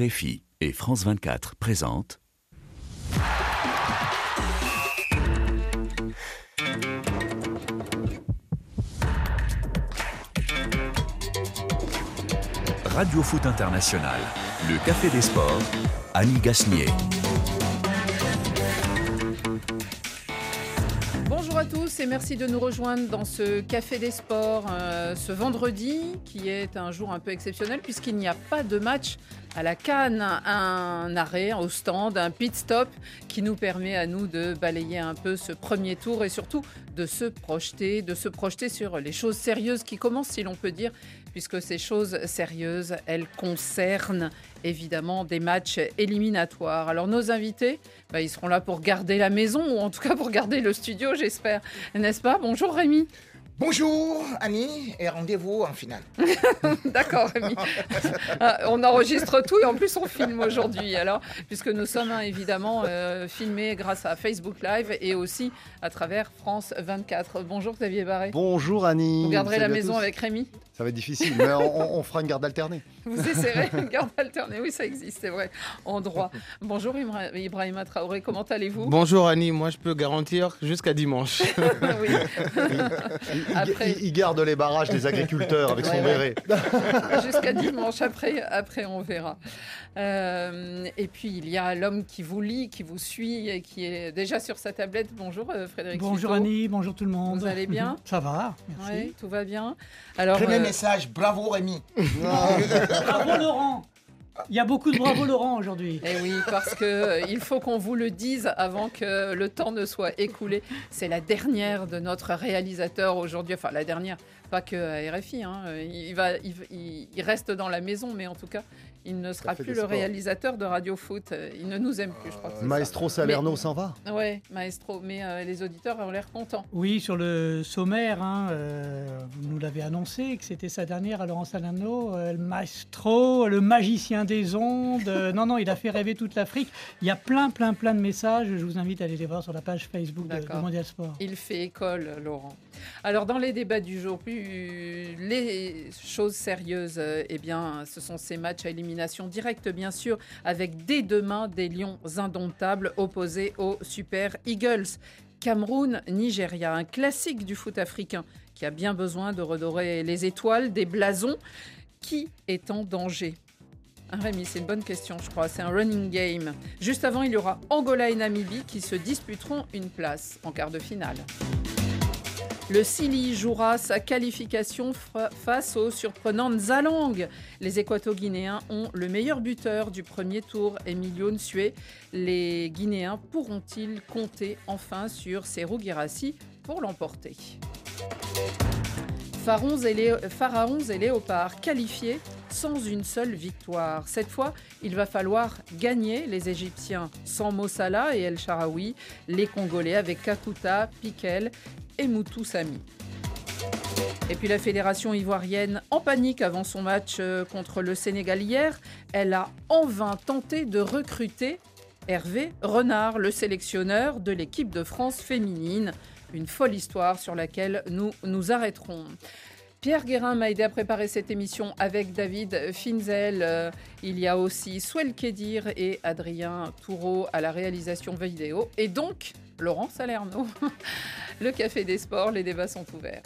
RFI et France 24 présentent Radio Foot International, le Café des Sports, Annie Gasnier. Bonjour à tous et merci de nous rejoindre dans ce Café des Sports euh, ce vendredi qui est un jour un peu exceptionnel puisqu'il n'y a pas de match à la Cannes, un arrêt au stand, un pit stop qui nous permet à nous de balayer un peu ce premier tour et surtout de se projeter, de se projeter sur les choses sérieuses qui commencent si l'on peut dire puisque ces choses sérieuses, elles concernent évidemment des matchs éliminatoires. Alors nos invités, bah, ils seront là pour garder la maison, ou en tout cas pour garder le studio, j'espère. N'est-ce pas? Bonjour Rémi. Bonjour Annie et rendez-vous en finale. D'accord Rémi. Ah, on enregistre tout et en plus on filme aujourd'hui alors puisque nous sommes hein, évidemment euh, filmés grâce à Facebook Live et aussi à travers France 24. Bonjour Xavier Barré. Bonjour Annie. Vous garderez Salut la maison avec Rémi? Ça va être difficile, mais on, on fera une garde alternée. Vous essaierez une garde alternée, oui ça existe, c'est vrai, en droit. Bonjour Ibra- Ibrahima Traoré, comment allez-vous? Bonjour Annie, moi je peux garantir jusqu'à dimanche. Oui. Il, Après- il- il garde les barrages des agriculteurs avec son béret. Jusqu'à dimanche, après, après on verra. Euh, et puis il y a l'homme qui vous lit, qui vous suit et qui est déjà sur sa tablette. Bonjour euh, Frédéric. Bonjour Suto. Annie, bonjour tout le monde. Vous allez bien Ça va, merci. Ouais, tout va bien. Alors, Premier euh, message, bravo Rémi. Bravo Laurent Il y a beaucoup de bravo Laurent aujourd'hui. eh oui, parce que euh, il faut qu'on vous le dise avant que le temps ne soit écoulé. C'est la dernière de notre réalisateur aujourd'hui. Enfin, la dernière, pas que à RFI. hein. Il, va, il, reste dans la maison, mais en tout cas, il ne sera plus le réalisateur de Radio Foot. Il ne nous aime plus, je crois. que c'est ça. Maestro Salerno s'en va. Ouais, maestro. Mais euh, les auditeurs ont l'air contents. Oui, sur le sommaire, hein, euh, vous nous l'avez annoncé, que c'était sa dernière à Laurent Salerno, euh, le maestro, le magicien des ondes. Euh, non, non, il a fait rêver toute l'Afrique. Il y a plein, plein, plein de messages. Je vous invite à aller les voir sur la page Facebook de, de. Mondial Sport. Il fait école, Laurent. Alors, dans les débats du jour, plus les choses sérieuses, euh, eh bien, ce sont ces matchs à élimination directe, bien sûr, avec dès demain des Lions indomptables opposés aux Super Eagles. Cameroun-Nigeria, un classique du foot africain qui a bien besoin de redorer les étoiles, des blasons. Qui est en danger? Ah, Rémi, c'est une bonne question, je crois. C'est un running game. Juste avant, il y aura Angola et Namibie qui se disputeront une place en quart de finale. Le Sili jouera sa qualification fa- face au surprenant Nzalang. Les Équato-Guinéens ont le meilleur buteur du premier tour, Emilio Nsue. Les Guinéens pourront-ils compter enfin sur Serou Guirassi pour l'emporter? Pharaons et, Lé- Pharaons et Léopards qualifiés sans une seule victoire. Cette fois, il va falloir gagner les Égyptiens sans Mossala et El Sharawi, les Congolais avec Kakuta, Piquel et Moutou Sami. Et puis la fédération ivoirienne en panique avant son match euh, contre le Sénégal hier, elle a en vain tenté de recruter Hervé Renard, le sélectionneur de l'équipe de France féminine. Une folle histoire sur laquelle nous nous arrêterons. Pierre Guérin m'a aidé à préparer cette émission avec David Finzel. Euh, Il y a aussi Swell Kedir et Adrien Toureau à la réalisation vidéo. Et donc, Laurent Salerno. Le Café des Sports, les débats sont ouverts.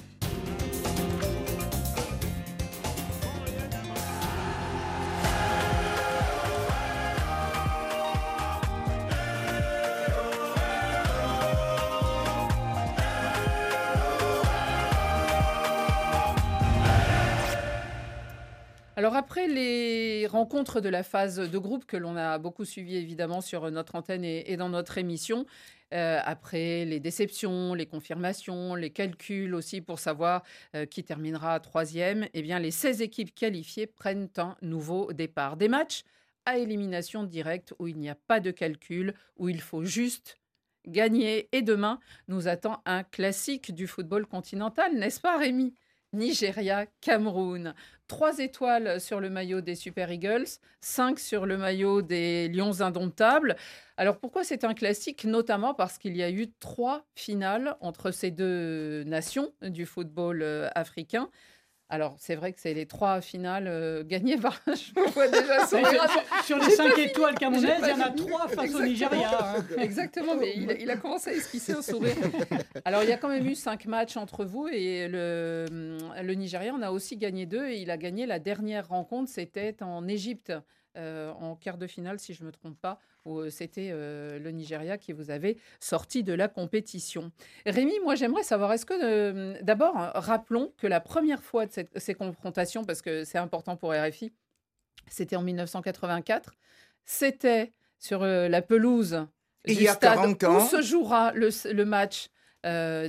Alors après les rencontres de la phase de groupe que l'on a beaucoup suivi évidemment sur notre antenne et, dans notre émission, euh, après les déceptions, les confirmations, les calculs aussi pour savoir euh, qui terminera troisième, eh bien les 16 équipes qualifiées prennent un nouveau départ. Des matchs à élimination directe où il n'y a pas de calcul, où il faut juste gagner. Et demain, nous attend un classique du football continental, n'est-ce pas Rémi? Nigeria, Cameroun. Trois étoiles sur le maillot des Super Eagles, cinq sur le maillot des Lions Indomptables. Alors pourquoi c'est un classique? Notamment parce qu'il y a eu trois finales entre ces deux nations du football euh, africain. Alors, c'est vrai que c'est les trois finales euh, gagnées par. Je vois déjà sur, les 5 étoiles camerounaises, il y en a. 3 face au. Nigeria. hein. Exactement, mais il, a- il a commencé à esquisser un sourire. Alors, il y a quand même eu cinq matchs entre vous et le, le Nigeria en a aussi gagné deux et il a gagné la dernière rencontre, c'était en Égypte, euh, en quart de finale, si je ne me trompe pas, où euh, c'était euh, le Nigeria qui vous avait sorti de la compétition. Rémi, moi j'aimerais savoir, est-ce que euh, d'abord, rappelons que la première fois de cette- ces confrontations, parce que c'est important pour RFI, c'était en 1984, c'était sur la pelouse Il du y a stade 40 où ans. se jouera le, le match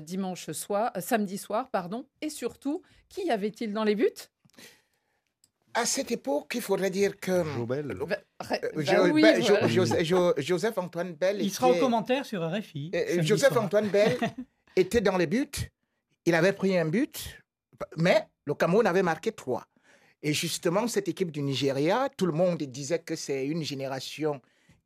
dimanche soir, samedi soir, pardon, et surtout, qui y avait-il dans les buts? À cette époque, il faudrait dire que Jobel. Bah, ré- euh, bah Jo- oui, Ben- Jo- voilà. Joseph- Jo- Joseph-Antoine Bell Il sera au était- commentaire sur RFI. Euh, samedi Joseph soir. Antoine Bell était dans les buts. Il avait pris un but, mais le Cameroun avait marqué trois. Et justement, cette équipe du Nigeria, tout le monde disait que c'est une génération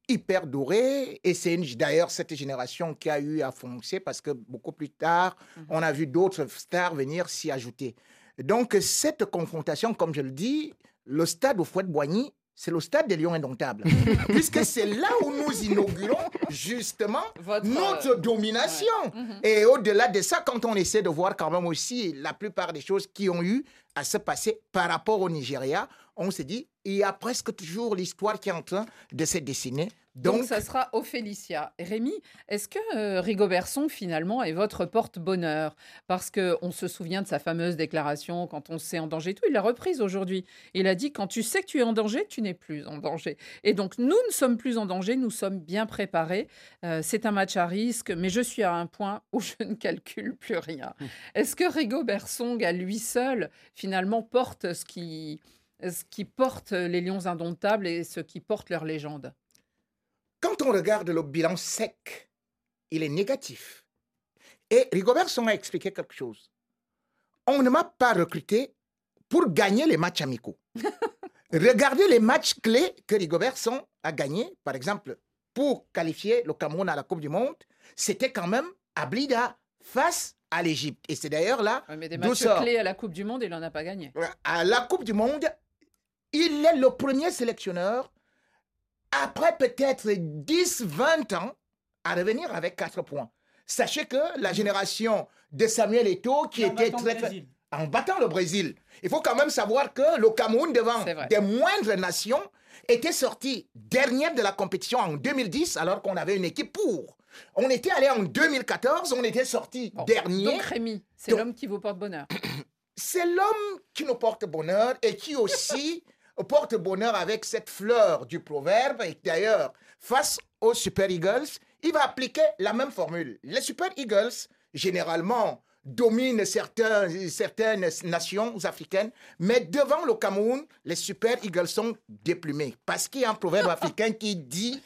hyper dorée. Et c'est une- d'ailleurs cette génération qui a eu à foncer parce que beaucoup plus tard, Mhm. on a vu d'autres stars venir s'y ajouter. Donc, cette confrontation, comme je le dis, le stade au Fouet-Boigny, c'est le stade des Lions Indomptables. Puisque c'est là où nous inaugurons justement Votre, notre euh, domination. Mhm. Et au-delà de ça, quand on essaie de voir quand même aussi la plupart des choses qui ont eu à se passer par rapport au Nigeria, on se dit, il y a presque toujours l'histoire qui est en train de se dessiner. Donc, Donc, ça sera Ophélicia. Rémi, est-ce que euh, Rigobertson, finalement, est votre porte-bonheur? Parce qu'on se souvient de sa fameuse déclaration quand on s'est en danger tout. Il l'a reprise aujourd'hui. Il a dit quand tu sais que tu es en danger, tu n'es plus en danger. Et donc, nous ne sommes plus en danger, nous sommes bien préparés. Euh, c'est un match à risque, mais je suis à un point où je ne calcule plus rien. Est-ce que Rigobert Song, à lui seul, finalement, porte ce qui, ce qui porte les Lions indomptables et ce qui porte leur légende quand on regarde le bilan sec, il est négatif. Et Rigobert Song a expliqué quelque chose. On ne m'a pas recruté pour gagner les matchs amicaux. Regardez les matchs clés que Rigobert Song a gagnés, par exemple, pour qualifier le Cameroun à la Coupe du Monde, c'était quand même à Blida face à l'Égypte. Et c'est d'ailleurs là, Ouais, mais des matchs sort clés à la Coupe du Monde, il n'en a pas gagné. à la Coupe du Monde, il est le premier sélectionneur, après peut-être 10-20 ans, à revenir avec 4 points. Sachez que la génération de Samuel Eto'o, qui en était battant le très, en battant le Brésil. Il faut quand même savoir que le Cameroun, devant des moindres nations, était sorti dernière de la compétition en 2010, alors qu'on avait une équipe pour. On était allé en 2014, on était sorti Bon, dernier. Donc Rémi, c'est l'homme qui vous porte bonheur. C'est l'homme qui nous porte bonheur et qui aussi porte bonheur avec cette fleur du proverbe. Et d'ailleurs, face aux Super Eagles, il va appliquer la même formule. Les Super Eagles, généralement, dominent certains, certaines nations africaines, mais devant le Cameroun, les Super Eagles sont déplumés. Parce qu'il y a un proverbe africain qui dit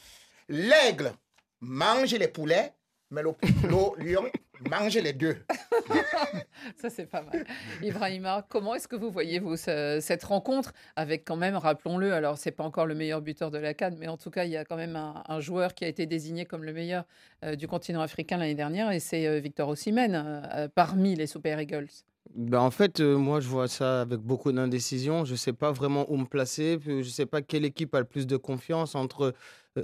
l'aigle mange les poulets, mais le, le lion mange les deux. Ça, c'est pas mal. Ibrahima, comment est-ce que vous voyez, vous, ce- cette rencontre avec quand même, rappelons-le, alors c'est pas encore le meilleur buteur de la Cannes, mais en tout cas, il y a quand même un, un joueur qui a été désigné comme le meilleur euh, du continent africain l'année dernière, et c'est euh, Victor Osimhen, euh, parmi les Super Eagles. Ben, en fait, euh, moi, je vois ça avec beaucoup d'indécision. Je ne sais pas vraiment où me placer. Je ne sais pas quelle équipe a le plus de confiance entre euh,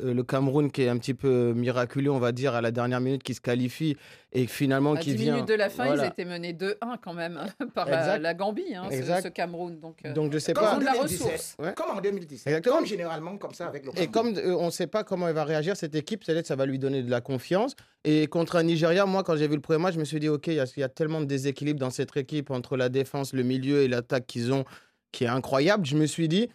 le Cameroun, qui est un petit peu miraculeux, on va dire, à la dernière minute, qui se qualifie, et finalement À qui 10 vient. minutes de la fin, Voilà. ils étaient menés 2-1 quand même par la, Exact. la Gambie, hein, ce, Exact. ce Cameroun. Donc, euh, Donc, je sais Comme pas. en de la 2017. ressource. Ouais. Comme en 2017. Exactement. Comme généralement comme ça avec le Et Cameroun. comme euh, on ne sait pas comment elle va réagir, cette équipe, peut-être ça va lui donner de la confiance. Et contre un Nigeria, moi, quand j'ai vu le premier match, je me suis dit, OK, il y, y a tellement de déséquilibre dans cette équipe entre la défense, le milieu et l'attaque qu'ils ont, qui est incroyable. Je me suis dit,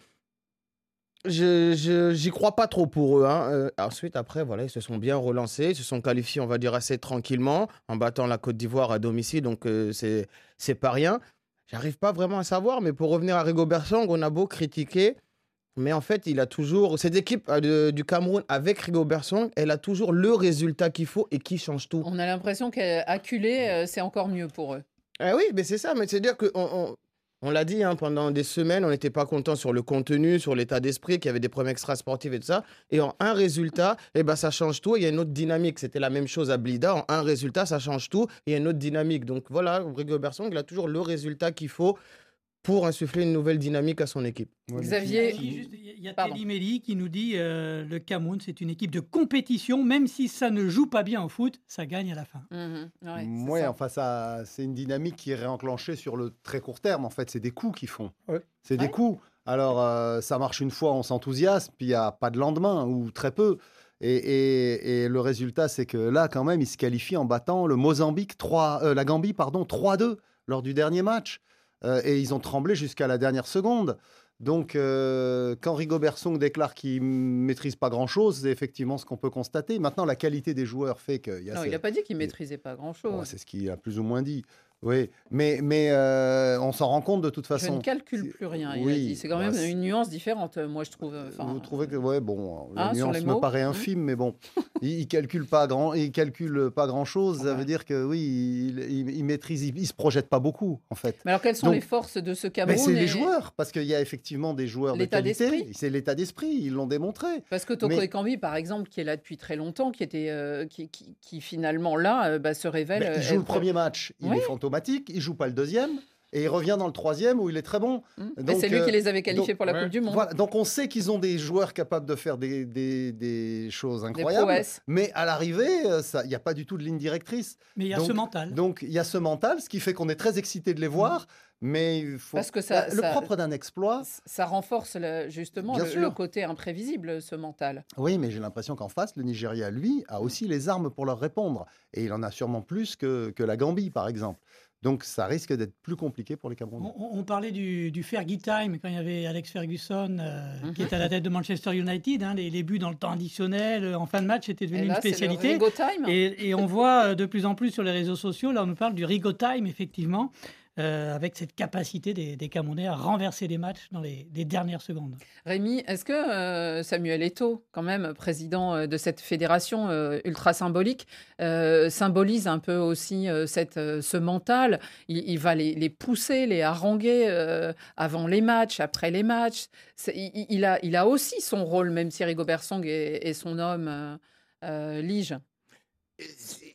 je je- j'y crois pas trop pour eux. hein. Euh, ensuite, après, voilà, ils se sont bien relancés, ils se sont qualifiés, on va dire, assez tranquillement, en battant la Côte d'Ivoire à domicile. Donc, euh, c'est c'est pas rien. J'arrive pas vraiment à savoir, mais pour revenir à Rigobert Song, on a beau critiquer, mais en fait, il a toujours. Cette équipe euh, du Cameroun avec Rigobert Song, elle a toujours le résultat qu'il faut et qui change tout. on a l'impression qu'acculé, c'est encore mieux pour eux. Eh oui, mais c'est ça. Mais c'est-à-dire on, on l'a dit hein, pendant des semaines, on n'était pas content sur le contenu, sur l'état d'esprit, qu'il y avait des problèmes extrasportifs et tout ça. Et en un résultat, eh ben, ça change tout. Il y a une autre dynamique. C'était la même chose à Blida. En un résultat, ça change tout. Et il y a une autre dynamique. Donc voilà, Rigobert Song, il a toujours le résultat qu'il faut pour insuffler une nouvelle dynamique à son équipe. Xavier, Il y a. Telly Melli qui nous dit euh, le Cameroun, c'est une équipe de compétition. Même si ça ne joue pas bien au foot, ça gagne à la fin. Ouais, c'est Ouais, ça. enfin, ça, c'est une dynamique qui est réenclenchée sur le très court terme. En fait, c'est des coups qu'ils font. Ouais. C'est des coups. Alors, euh, ça marche une fois, on s'enthousiasme, puis il n'y a pas de lendemain, ou très peu. Et, et- et le résultat, c'est que là, quand même, ils se qualifient en battant le Mozambique, 3, euh, la Gambie, pardon, 3-2 lors du dernier match. Euh, et ils ont tremblé jusqu'à la dernière seconde. Donc, euh, quand Rigobert Song déclare qu'il maîtrise pas grand-chose, c'est effectivement ce qu'on peut constater. Maintenant, la qualité des joueurs fait qu'il y a Non, il n'a pas dit qu'il maîtrisait pas grand-chose. Bon, c'est ce qu'il a plus ou moins dit. Oui, mais, mais euh, on s'en rend compte de toute Je façon. ne calcule plus rien, oui. C'est quand bah, même une nuance différente, euh, moi je trouve. Enfin, Vous trouvez que ouais bon la Hein, nuance me paraît Hein infime mais bon il, il calcule pas grand il calcule pas grand chose ça veut dire que oui il, il- il maîtrise il, il se projette pas beaucoup en fait. Mais alors quelles sont Donc- les forces de ce Cameroun c'est et- les joueurs parce qu'il y a effectivement des joueurs de qualité c'est l'état d'esprit ils l'ont démontré. Parce que Toko Mais- Ekambi, par exemple, qui est là depuis très longtemps, qui, était, euh, qui, qui- qui finalement là euh, bah, se révèle. Euh, il joue le premier match il Oui. est fantomatique il joue pas le deuxième et il revient dans le troisième où il est très bon. Donc, c'est lui euh, qui les avait qualifiés donc- pour la ouais. Coupe du Monde. Voilà, donc on sait qu'ils ont des joueurs capables de faire des, des- des choses incroyables. Mais à l'arrivée, euh, il n'y a pas du tout de ligne directrice. Mais il y a Donc- ce mental. Donc il y a ce mental, ce qui fait qu'on est très excité de les voir. Mais il faut... Parce que ça- Bah, le ça- propre d'un exploit, Ça renforce le- justement le, côté imprévisible, ce mental. oui, mais j'ai l'impression qu'en face, le Nigeria, lui, a aussi les armes pour leur répondre. Et il en a sûrement plus que, que la Gambie, par exemple. Donc ça risque d'être plus compliqué pour les Camerounais. On, on parlait du, du Fergie Time quand il y avait Alex Ferguson euh, Mhm. qui était à la tête de Manchester United. hein, les, les buts dans le temps additionnel, euh, en fin de match, c'était devenu Et une là, c'est le spécialité. Rigo Time. Et, et on voit euh, de plus en plus sur les réseaux sociaux, là on nous parle du Rigo Time, effectivement, euh, avec cette capacité des, des Camerounais à renverser les matchs dans les, les dernières secondes. Rémi, est-ce que euh, Samuel Eto'o, quand même président euh, de cette fédération euh, ultra symbolique, euh, symbolise un peu aussi euh, cette, euh, ce mental? Il, il va les, les pousser, les haranguer euh, avant les matchs, après les matchs? Il, il a, il a aussi son rôle, même si Rigobert Song est, est son homme euh, euh, lige.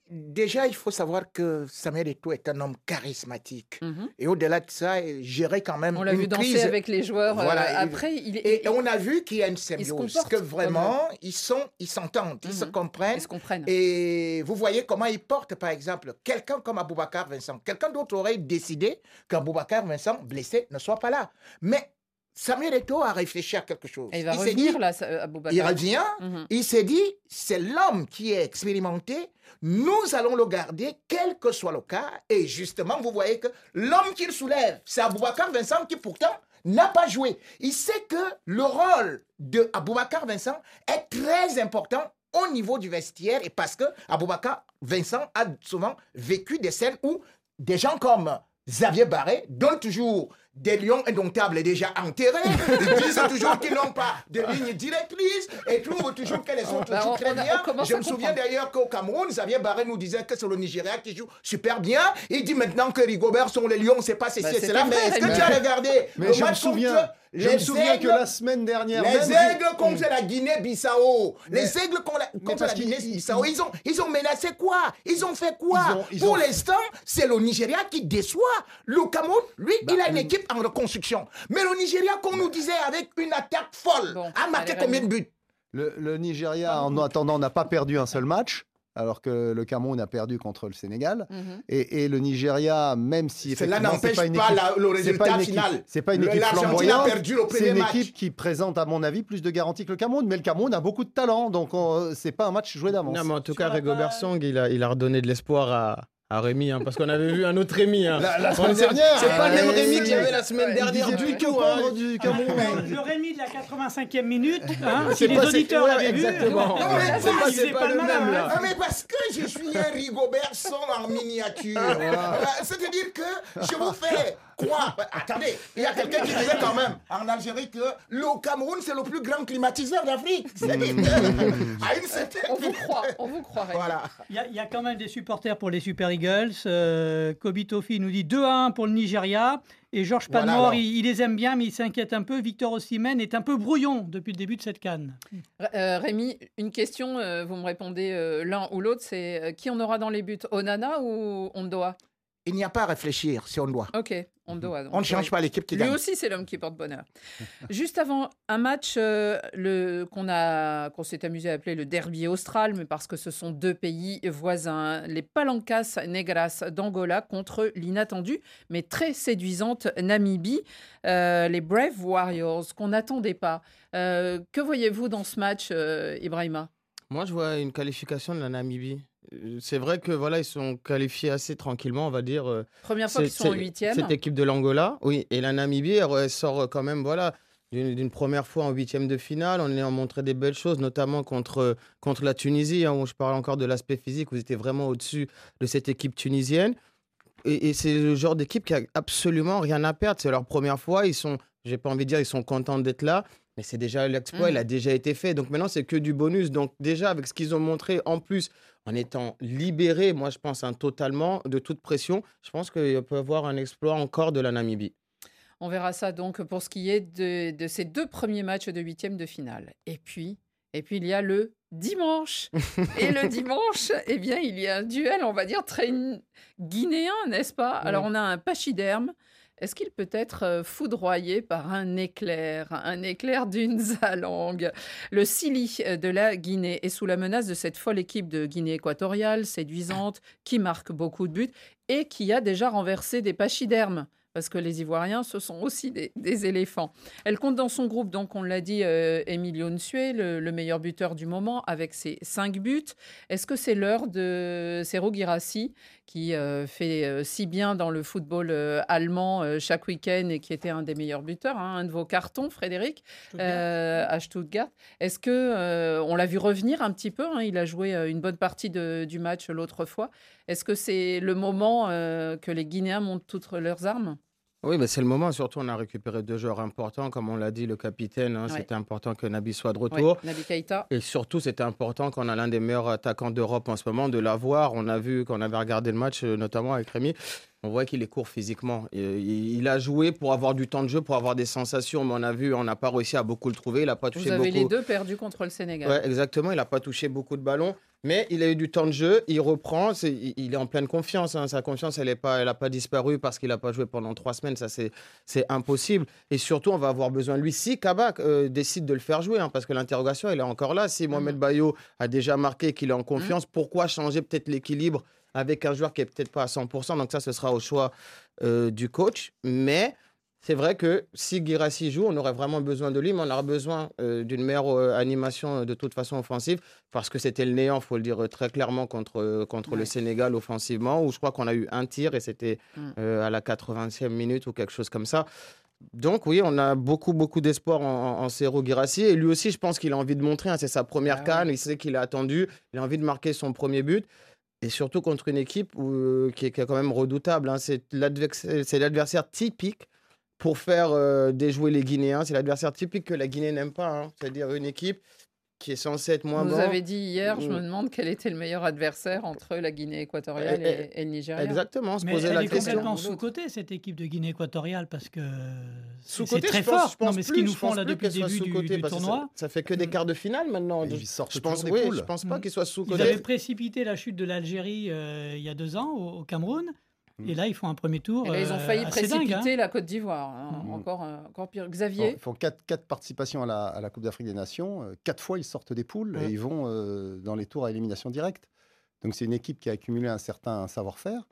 Déjà, il faut savoir que Samuel Eto'o est un homme charismatique. Mhm. Et au-delà de ça, gérer quand même On l'a vu danser crise. avec les joueurs. euh, Voilà, après, il, Et il- on a vu qu'il y a une se symbiose, que vraiment, comme- ils sont, ils s'entendent, ils se Mhm. comprennent. ils se comprennent. Et vous voyez comment ils portent, par exemple, quelqu'un comme Aboubacar Vincent. Quelqu'un d'autre aurait décidé qu'Aboubacar Vincent, blessé, ne soit pas là. Mais Samuel Eto'o a réfléchi à quelque chose. Et il va revenir dit- là, ça- Aboubacar. Il revient, Mhm. il s'est dit, c'est l'homme qui est expérimenté, nous allons le garder, quel que soit le cas. Et justement, vous voyez que l'homme qu'il soulève, c'est Aboubacar Vincent qui pourtant n'a pas joué. Il sait que le rôle de Aboubacar Vincent est très important au niveau du vestiaire et parce que Aboubacar Vincent a souvent vécu des scènes où des gens comme Xavier Barré donnent toujours des lions indomptables déjà enterrés, ils disent toujours qu'ils n'ont pas de ligne directrice et trouvent toujours que les autres Bah, jouent on- très on a- bien. on Je me souviens d'ailleurs qu'au Cameroun, Xavier Barré nous disait que c'est le Nigeria qui joue super bien. Il dit maintenant que Rigobert sont les lions, c'est pas ceci Bah, et cela. Mais est-ce que tu as regardé Mais le je me match souviens, contre je me les souviens que Aigles la semaine dernière, les même, aigles contre la Guinée-Bissau. Les aigles contre la, Guinée-Bissau. Ils ont, ils ont menacé quoi? Ils ont fait quoi? Ils ont- ils Pour ont- l'instant, c'est le Nigeria qui déçoit. Le Cameroun, lui, Bah, il a une équipe en reconstruction. Mais le Nigeria, qu'on nous disait avec une attaque folle, Bon, a marqué allez, combien de buts? Le, le Nigeria, en attendant, n'a pas perdu un seul match, alors que le Cameroun a perdu contre le Sénégal. Mhm. Et, et le Nigeria, même si Cela c'est n'empêche pas, une pas la- le c'est pas résultat une équipe- final. C'est pas une équipe l'Argentine a flamboyante. perdu le C'est premier une match. équipe qui présente, à mon avis, plus de garanties que le Cameroun. Mais le Cameroun a beaucoup de talent, donc on- c'est pas un match joué d'avance. Non, mais en tout Sur cas, page- Song, il a, il a redonné de l'espoir à, à Rémi, hein, parce qu'on avait vu un autre Rémi. hein. La, semaine dernière, C'est pas le même Rémi qu'il y avait la semaine dernière du tout. hein. du Cameroun. Le Rémi de la 85e minute, hein, C'est si les auditeurs ouais, l'avaient vu, exactement. Non, mais c'est pas- c'est pas le même, là. Ah, mais parce que je suis un Rigobert Song en miniature. Euh, C'est-à-dire que je vous fais croire. Attendez, il y a quelqu'un qui disait quand même en Algérie que le Cameroun, c'est le plus grand climatiseur d'Afrique. C'est-à-dire que, à une certaine. On vous croit, on vous croit. Rémi. Voilà. Il y, a- il y a quand même des supporters pour les Super Eagles. Euh, Kobe Tofi nous dit 2 à 1 pour le Nigeria. Et Georges Voilà, il, il les aime bien, mais il s'inquiète un peu. Victor Osimhen est un peu brouillon depuis le début de cette canne. Euh, Rémi, une question, euh, vous me répondez euh, l'un ou l'autre, c'est euh, qui on aura dans les buts? Onana ou Ondoa? Il n'y a pas à réfléchir si on doit. Ok, on doit. donc, On ne change pas l'équipe qui Lui gagne. aussi, c'est l'homme qui porte bonheur. Juste avant un match euh, le- qu'on a, qu'on s'est amusé à appeler le derby austral, mais parce que ce sont deux pays voisins, les Palancas Negras d'Angola contre l'inattendu, mais très séduisante Namibie, euh, les Brave Warriors qu'on n'attendait pas. Euh, que voyez-vous dans ce match, euh, Ibrahima? Moi, je vois une qualification de la Namibie. C'est vrai que voilà, ils sont qualifiés assez tranquillement, on va dire. Première fois qu'ils sont en huitième. Cette équipe de l'Angola, oui. Et la Namibie, elle, elle sort quand même, voilà, d'une première fois en huitième de finale. On a montré des belles choses, notamment contre, contre la Tunisie, hein, où je parle encore de l'aspect physique, ils étaient vraiment au-dessus de cette équipe tunisienne. Et, et c'est le genre d'équipe qui a absolument rien à perdre. C'est leur première fois. Ils sont, j'ai pas envie de dire, ils sont contents d'être là. Mais c'est déjà l'exploit, Mhm. il a déjà été fait. Donc maintenant, c'est que du bonus. Donc déjà, avec ce qu'ils ont montré, en plus, en étant libérés, moi je pense, hein, totalement de toute pression, je pense qu'il peut y avoir un exploit encore de la Namibie. On verra ça donc pour ce qui est de, de ces deux premiers matchs de huitième de finale. Et puis, et puis il y a le dimanche. Et le dimanche, eh bien, il y a un duel, on va dire, très guinéen, n'est-ce pas? Alors, on a un pachyderme. Est-ce qu'il peut être euh, foudroyé par un éclair, un éclair d'une zalangue? Le Sili euh, de la Guinée est sous la menace de cette folle équipe de Guinée équatoriale, séduisante, qui marque beaucoup de buts et qui a déjà renversé des pachydermes parce que les Ivoiriens, ce sont aussi des, éléphants. Elle compte dans son groupe, donc on l'a dit, euh, Emilio Nsue, le, le meilleur buteur du moment, avec ses cinq buts. Est-ce que c'est l'heure de Sergio Girassi, qui euh, fait euh, si bien dans le football euh, allemand chaque week-end et qui était un des meilleurs buteurs, hein, un de vos cartons, Frédéric, à Stuttgart. Est-ce que on l'a vu revenir un petit peu hein, Il a joué une bonne partie de- du match l'autre fois. Est-ce que c'est le moment que les Guinéens montent toutes leurs armes? Oui, mais c'est le moment. Surtout, on a récupéré deux joueurs importants. Comme on l'a dit, le capitaine, hein, Ouais. c'était important que Nabi soit de retour. Naby Keïta. Et surtout, c'était important qu'on a l'un des meilleurs attaquants d'Europe en ce moment, de l'avoir. On a vu, qu'on avait regardé le match, euh, notamment avec Rémi, on voit qu'il est court physiquement. Il a joué pour avoir du temps de jeu, pour avoir des sensations, mais on a vu, on n'a pas réussi à beaucoup le trouver. Il n'a pas touché Vous avez beaucoup. les deux perdus contre le Sénégal. Ouais, exactement. Il n'a pas touché beaucoup de ballons, mais il a eu du temps de jeu. Il reprend. il, est en pleine confiance. hein. Sa confiance, elle n'a pas, pas disparu parce qu'il n'a pas joué pendant trois semaines. Ça, c'est, impossible. Et surtout, on va avoir besoin de lui si Kabak euh, décide de le faire jouer, hein, parce que l'interrogation, elle est encore là. Si Mohamed Bayo a déjà marqué qu'il est en confiance, pourquoi changer peut-être l'équilibre avec un joueur qui est peut-être pas à 100% Donc ça, ce sera au choix euh, du coach. Mais c'est vrai que si Girassi joue, on aurait vraiment besoin de lui, mais on aura besoin euh, d'une meilleure euh, animation de toute façon offensive, parce que c'était le néant, faut le dire très clairement, contre, contre le. Sénégal offensivement, où je crois qu'on a eu un tir et c'était Mm. euh, à la 80e minute ou quelque chose comme ça. Donc oui, on a beaucoup, beaucoup d'espoir en, en, Guirassy. Et lui aussi, je pense qu'il a envie de montrer, hein, c'est sa première Ah ouais. canne, il sait qu'il a attendu, il a envie de marquer son premier but. Et surtout contre une équipe euh, qui, est, quand même redoutable. hein. C'est l'adversaire c'est l'adversaire typique pour faire euh, déjouer les Guinéens. C'est l'adversaire typique que la Guinée n'aime pas. hein. C'est-à-dire une équipe qui est censée être moins Vous bonne. avez dit hier, je me Mm. demande quel était le meilleur adversaire entre la Guinée équatoriale Eh, et, et le Nigeria. Exactement, on se Mais posait elle la est question. complètement ou l'autre. sous-cotée, cette équipe de Guinée équatoriale, parce que c'est Sous-côté, très je pense- fort. je pense non, mais ce qu'ils nous font là depuis le début du, sous-cotée, du que ça- tournoi. Ça, fait que des Mm. quarts de finale maintenant. Ils sortent je pense, des oui, poules. je pense pas Mm. qu'ils soient Ils sous-cotés. avaient précipité la chute de l'Algérie euh, il y a deux ans au, au Cameroun. Et là, ils font un premier tour. Et là, ils ont euh, failli dingue, précipiter hein. la Côte d'Ivoire. hein. Mm. Encore, euh, encore pire. Bon, Xavier ils font quatre, quatre participations à la, à la Coupe d'Afrique des Nations. Euh, Quatre fois, ils sortent des poules et ils vont euh, dans les tours à élimination directe. Donc, c'est une équipe qui a accumulé un certain savoir-faire.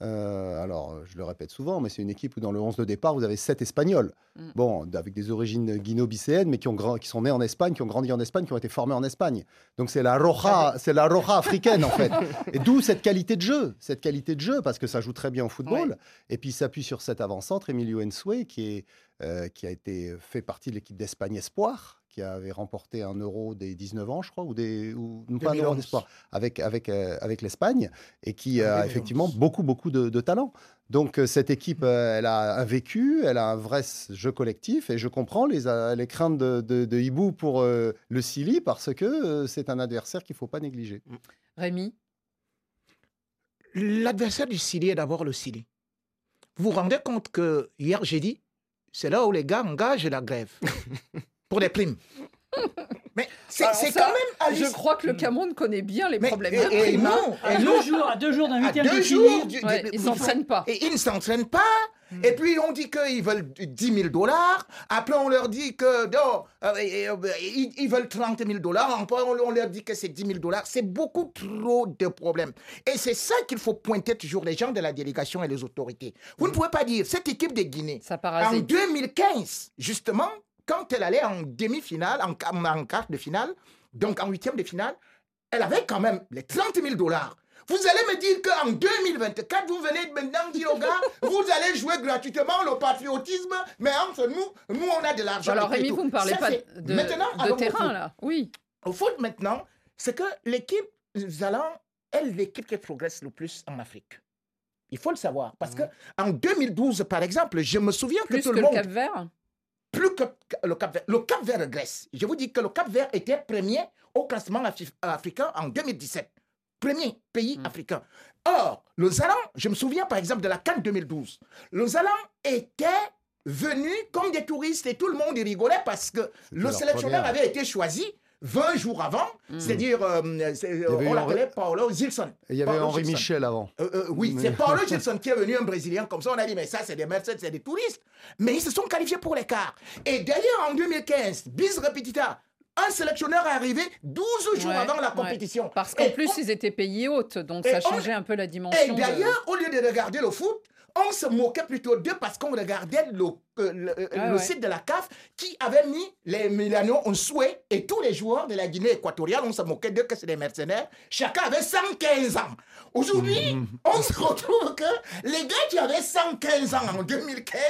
Euh, alors, je le répète souvent, mais c'est une équipe où dans le 11 de départ, vous avez sept Espagnols. Mm. Bon, avec des origines guino-bicéennes, mais qui, ont qui sont nés en Espagne, qui ont grandi en Espagne, qui ont été formés en Espagne. Donc, c'est la roja, c'est la roja africaine, en fait. Et d'où cette qualité de jeu, cette qualité de jeu, parce que ça joue très bien au football. Et puis, il s'appuie sur cet avant-centre, Emilio Ensue, qui, est, euh, qui a été fait partie de l'équipe d'Espagne Espoir, qui avait remporté un euro des 19 ans, je crois, ou, des, ou non, pas un euro 2011. d'espoir, avec, avec, euh, avec l'Espagne, et qui a 2011. effectivement beaucoup, beaucoup de, de talent. Donc, euh, cette équipe, euh, elle a un vécu, elle a un vrai jeu collectif, et je comprends les, euh, les craintes de, de, de Hibou pour euh, le Sili, parce que euh, c'est un adversaire qu'il ne faut pas négliger. Rémi? L'adversaire du Sili est d'abord le Sili. Vous vous rendez compte que hier, j'ai dit, c'est là où les gars engagent la grève pour les primes. Mais c'est quand même Je crois que le Cameroun connaît bien les Mais- problèmes et- et prime. non, À et deux non. jours, à deux jours d'un huitième de jours, du- Ouais, du- ils s'entraînent pas. Et ils ne s'entraînent pas. Et puis on dit qu'ils veulent 10 000 dollars. Après on leur dit que non, euh, et, euh, ils, ils veulent 30 000 dollars. Après on, on leur dit que c'est 10 000 dollars. C'est beaucoup trop de problèmes. Et c'est ça qu'il faut pointer toujours les gens de la délégation et les autorités. Vous ne pouvez pas dire cette équipe de Guinée. Ça En parasite. 2015, justement, quand elle allait en demi-finale, en, quart de finale, donc en huitième de finale, elle avait quand même les 30 000 dollars. Vous allez me dire qu'en 2024, vous venez maintenant dire aux gars, vous allez jouer gratuitement le patriotisme, mais entre nous, nous on a de l'argent. Alors Rémi, vous ne parlez Ça, pas de, maintenant, terrain là. Oui. Au foot maintenant, c'est que l'équipe Zalan est l'équipe qui progresse le plus en Afrique. Il faut le savoir. Parce que en 2012, par exemple, je me souviens Plus que tout que le le monde. Cap Vert. Plus que le Cap Vert. Le Cap Vert régresse. Je vous dis que le Cap Vert était premier au classement afri- africain en 2017. Premier pays Mm. africain. Or, le Zalan, je me souviens par exemple de la Cannes 2012. Le Zalan était venu comme des touristes et tout le monde y rigolait parce que le sélectionneur avait été choisi 20 jours avant, Mm. c'est-dire, euh, on l'appelait Paolo Gilson. Et il y avait Paolo Henri Gilson. Michel avant. Euh, euh, oui, Mais- c'est Paulo Gilson qui est venu, un Brésilien comme ça. On a dit, mais ça, c'est des Mercedes, c'est des touristes. Mais ils se sont qualifiés pour l'écart. Et d'ailleurs, en 2015, bis repetita, un sélectionneur est arrivé 12 jours Ouais, avant la ouais. compétition. Parce qu'en Et plus, on- ils étaient payés hautes, donc Et ça on- changeait un peu la Et dimension. de- d'ailleurs, au lieu de regarder le foot, on se moquait plutôt d'eux parce qu'on regardait le, euh, le, euh, Ah le ouais. site de la CAF qui avait mis les Milano en souhait et tous les joueurs de la Guinée équatoriale, on se moquait d'eux que c'est des mercenaires. Chacun avait 115 ans. Aujourd'hui, on se retrouve que les gars qui avaient 115 ans en 2015,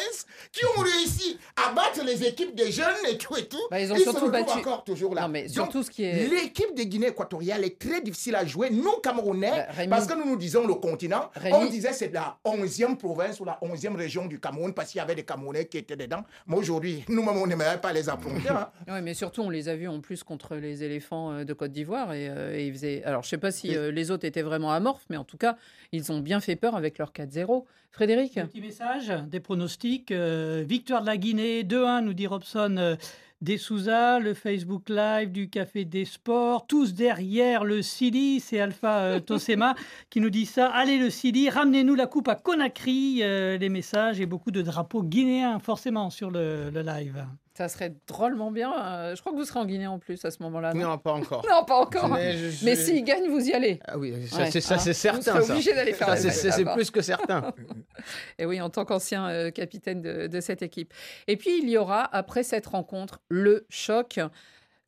qui ont réussi à battre les équipes des jeunes et tout et tout, Bah, ils ont se surtout retrouvent battu- encore toujours là. Non, mais Donc, surtout ce qui est. L'équipe de Guinée équatoriale est très difficile à jouer. Nous, Camerounais, Bah, Rémi- parce que nous nous disons le continent, Rémi- on disait c'est la 11e province ou la 11e région du Cameroun parce qu'il y avait des Camerounais qui étaient dedans. Mais aujourd'hui, nous-mêmes, on n'aimerait pas les affronter. hein. Oui, mais surtout, on les a vus en plus contre les éléphants euh, de Côte d'Ivoire. Et, euh, et ils faisaient... Alors, je sais pas si euh, les autres étaient vraiment amorphes, mais en tout cas, ils ont bien fait peur avec leur 4-0. Frédéric? Petit message, des pronostics. euh, victoire de la Guinée, 2-1, nous dit Robson. Des Souza, le Facebook Live du Café des Sports, tous derrière le Sili, c'est Alpha euh, Tosema qui nous dit ça. Allez le Sili, ramenez-nous la coupe à Conakry, euh, les messages et beaucoup de drapeaux guinéens forcément sur le, le live. Ça serait drôlement bien. euh, je crois que vous serez en Guinée en plus à ce moment-là. Non, Non, pas encore. Non, pas encore. Mais, Mais, je- je- s'ils gagnent, vous y allez. Ah oui, ça, Ouais. c'est, Ah, c'est Vous certain. serez obligé d'aller faire c'est, plus que certain. Et oui, en tant qu'ancien euh, capitaine de, de cette équipe. Et puis, il y aura, après cette rencontre, le choc.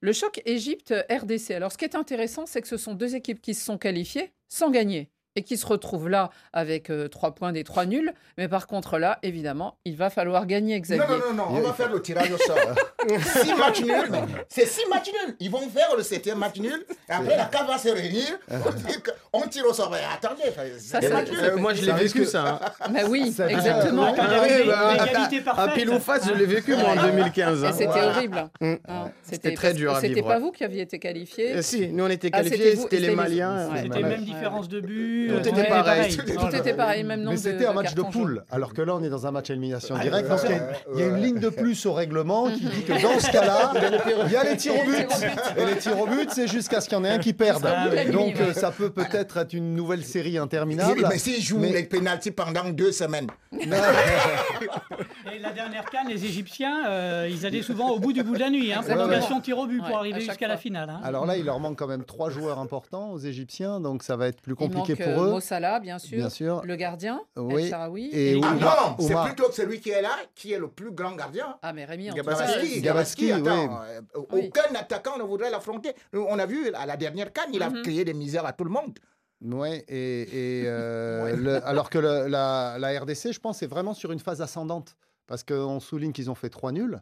Le choc Égypte-RDC. Alors, ce qui est intéressant, c'est que ce sont deux équipes qui se sont qualifiées sans gagner et qui se retrouvent là avec euh, trois points des trois nuls. Mais par contre, là, évidemment, il va falloir gagner, Xavier. Non, non, non, non, on va faire le tirage au sort. six matchs nuls, c'est six matchs nuls. Ils vont faire le septième match nul. Et après, la CAF va se réunir. pour dire que On tire au sort. Mais attendez, ça- matchs nuls. Euh, moi, je l'ai Ça vécu, ça. hein. Bah oui, Ça- exactement. Ah, Ah bah, à- pile ou face, je l'ai vécu, moi, en 2015. Et hein. c'était Voilà. horrible. Mm. Hein, C'était très dur à C'était vivre, pas ouais. vous qui aviez été qualifié. Euh, si, nous, on était Ah, qualifiés, c'était c'était les c'était Maliens. C'était même différence de but. Tout euh, était pareil. Tout Tout était pareil, même nombre Mais c'était un match de poule, alors que là on est dans un match à élimination Ah, directe. ouais, parce qu'il y a- ouais, il y a une ligne de plus au règlement qui dit que dans ce cas-là, il y a les tirs au but. Et les tirs au but, c'est jusqu'à ce qu'il y en ait un qui perde. Ah. Donc Ouais. euh, ça peut peut-être être une nouvelle série interminable. Mais s'ils jouent les pénalties pendant deux semaines, Et la dernière canne, les Égyptiens, euh, ils allaient souvent au bout du bout de la nuit. Hein, prolongation tir au but Ouais, pour arriver jusqu'à la finale. hein. Alors là, il leur manque quand même trois joueurs importants aux Égyptiens, donc ça va être plus compliqué manque, pour euh, eux. Mo Salah, bien sûr. Bien sûr. Le gardien, Oui. El Sharawi. Et Et- Ah non, c'est Oumar. plutôt celui qui est là qui est le plus grand gardien. Ah, mais Rémi, en tout Gabaski. cas, Gabaski, Gabaski, Gabaski, oui. attends, euh, Oui. aucun attaquant ne voudrait l'affronter. On a vu à la dernière canne, il a Mhm. créé des misères à tout le monde. Ouais, et, et, euh, le- alors que le- la, la RDC, je pense, est vraiment sur une phase ascendante. Parce qu'on souligne qu'ils ont fait trois nuls.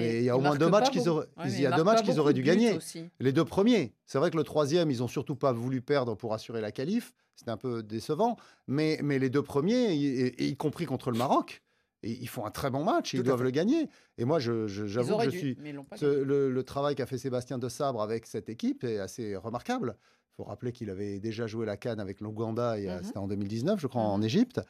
Mais il y a au moins deux matchs qu'ils auraient- Ouais, il y a deux matchs qu'ils auraient dû gagner. aussi. Les deux premiers, c'est vrai que le troisième, ils ont surtout pas voulu perdre pour assurer la qualif. C'était un peu décevant. Mais, mais les deux premiers, y, y- y compris contre le Maroc, Et ils font un très bon match, et ils doivent fait. le gagner. Et moi, je- je- Ils j'avoue que je dû, suis. ce- le, le travail qu'a fait Sébastien de Sabre avec cette équipe est assez remarquable. Il faut rappeler qu'il avait déjà joué la Cannes avec l'Ouganda, a- Mhm. c'était en 2019, je crois, en Mhm. Égypte.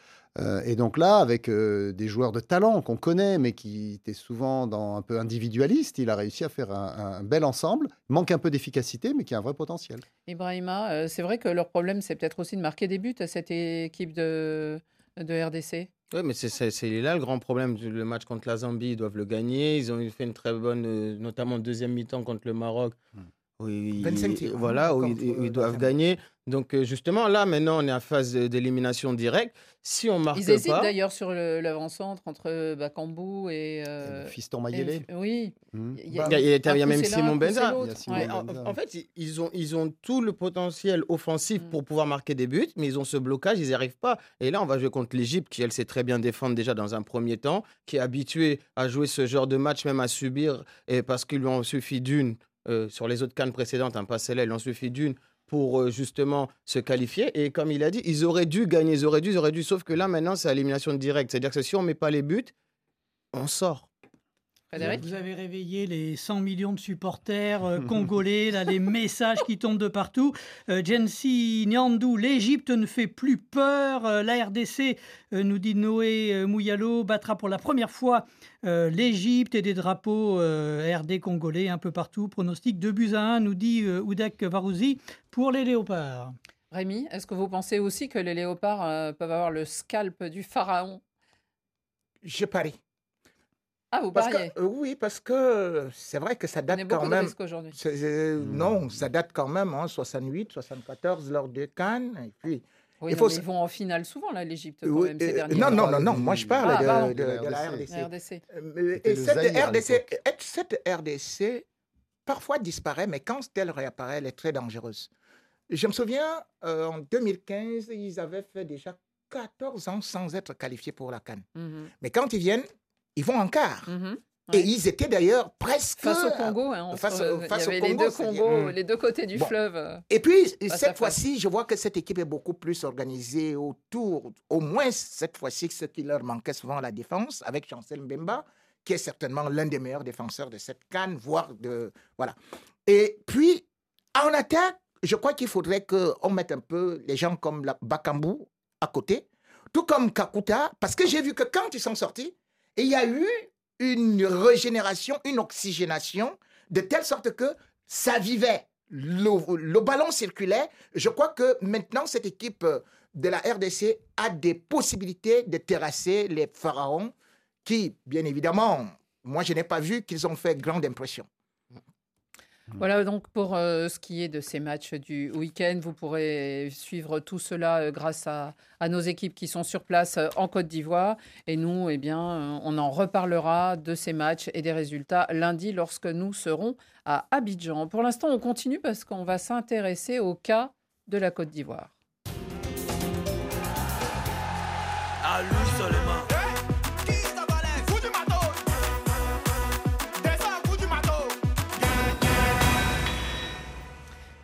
Euh, et donc là, avec euh, des joueurs de talent qu'on connaît, mais qui étaient souvent dans un peu individualiste, il a réussi à faire un, un bel ensemble. Il manque un peu d'efficacité, mais qui a un vrai potentiel. Ibrahima, euh, c'est vrai que leur problème, c'est peut-être aussi de marquer des buts à cette équipe de, de RDC. Oui, mais c'est- là le grand problème. Le match contre la Zambie, ils doivent le gagner. Ils ont fait une très bonne, euh, notamment deuxième mi-temps contre le Maroc. Oui, 25 tirs, hein, voilà, où ils, ils euh, doivent gagner. Donc euh, justement, là, maintenant, on est en phase d'élimination directe. Si on marque Ils hésitent d'ailleurs sur l'avant-centre entre Bakambu et. euh, Et Fiston et- Mayele. oui. Mhm. Il y a- Bah, il y a, il y a- il y a un coup, même Simon Benza. Ouais. En, fait, ils- ont, ils ont tout le potentiel offensif pour pouvoir marquer des buts, mais ils ont ce blocage, ils n'y arrivent pas. Et là, on va jouer contre l'Égypte, qui, elle, sait très bien défendre déjà dans un premier temps, qui est habituée à jouer ce genre de match, même à subir, et parce qu'il lui en suffit d'une, euh, sur les autres cannes précédentes, un pas celle-là, il en suffit d'une pour euh, justement se qualifier. Et comme il a dit, ils auraient dû gagner, ils auraient dû, ils auraient dû, sauf que là, maintenant, c'est élimination directe. C'est-à-dire que si on ne met pas les buts, on sort. Frédéric Vous avez réveillé les 100 millions de supporters euh, congolais, là, les messages qui tombent de partout. Euh, Jensi Nyandou, l'Égypte ne fait plus peur. Euh, la RDC, euh, nous dit Noé Mouyalo, battra pour la première fois euh, l'Égypte et des drapeaux euh, RD congolais un peu partout. Pronostic 2 buts à 1, nous dit euh, Oudek Varouzi, pour les Léopards. Rémi, est-ce que vous pensez aussi que les léopards euh, peuvent avoir le scalp du pharaon? Je parie. Ah, vous Parce que, euh, oui, parce que c'est vrai que ça On date est quand beaucoup de même. risques aujourd'hui. c'est- c'est- Non, ça date quand même, hein, 68, 74 lors de Cannes. Et puis, Oui, il non, faut mais se- ils vont en finale souvent, là, l'Égypte, quand Oui, même, ces euh, derniers non, non, non, non, moi je parle Ah, de, pardon. de- de la RDC. La. Euh, cette et cette RDC, parfois disparaît, mais quand elle réapparaît, elle est très dangereuse. Je me souviens, euh, en 2015, ils avaient fait déjà 14 ans sans être qualifiés pour la Cannes. Mhm, Mais quand ils viennent, ils vont en quart. mhm. Et Ouais. ils étaient d'ailleurs presque... Face au Congo, hein, entre- face au- il y face au les Congo, deux c'est-à-dire- Congos, Mm. les deux côtés du Bon. fleuve. euh. Et puis, cette fois-ci, je vois que cette équipe est beaucoup plus organisée autour, au moins cette fois-ci, ce qui leur manquait souvent la défense, avec Chancel Mbemba, qui est certainement l'un des meilleurs défenseurs de cette canne, voire de. Voilà. Et puis, en attaque, je crois qu'il faudrait qu'on mette un peu les gens comme la Bakambu à côté, tout comme Kakuta, parce que j'ai vu que quand ils sont sortis, il y a eu une régénération, une oxygénation, de telle sorte que ça vivait. Le, le ballon circulait. Je crois que maintenant, cette équipe euh, de la RDC a des possibilités de terrasser les pharaons qui, bien évidemment, moi, je n'ai pas vu qu'ils ont fait grande impression. Voilà donc pour euh, ce qui est de ces matchs du week-end. Vous pourrez suivre tout cela euh, grâce à, nos équipes qui sont sur place euh, en Côte d'Ivoire. Et nous, eh bien, on en reparlera de ces matchs et des résultats lundi lorsque nous serons à Abidjan. Pour l'instant, on continue parce qu'on va s'intéresser au cas de la Côte d'Ivoire.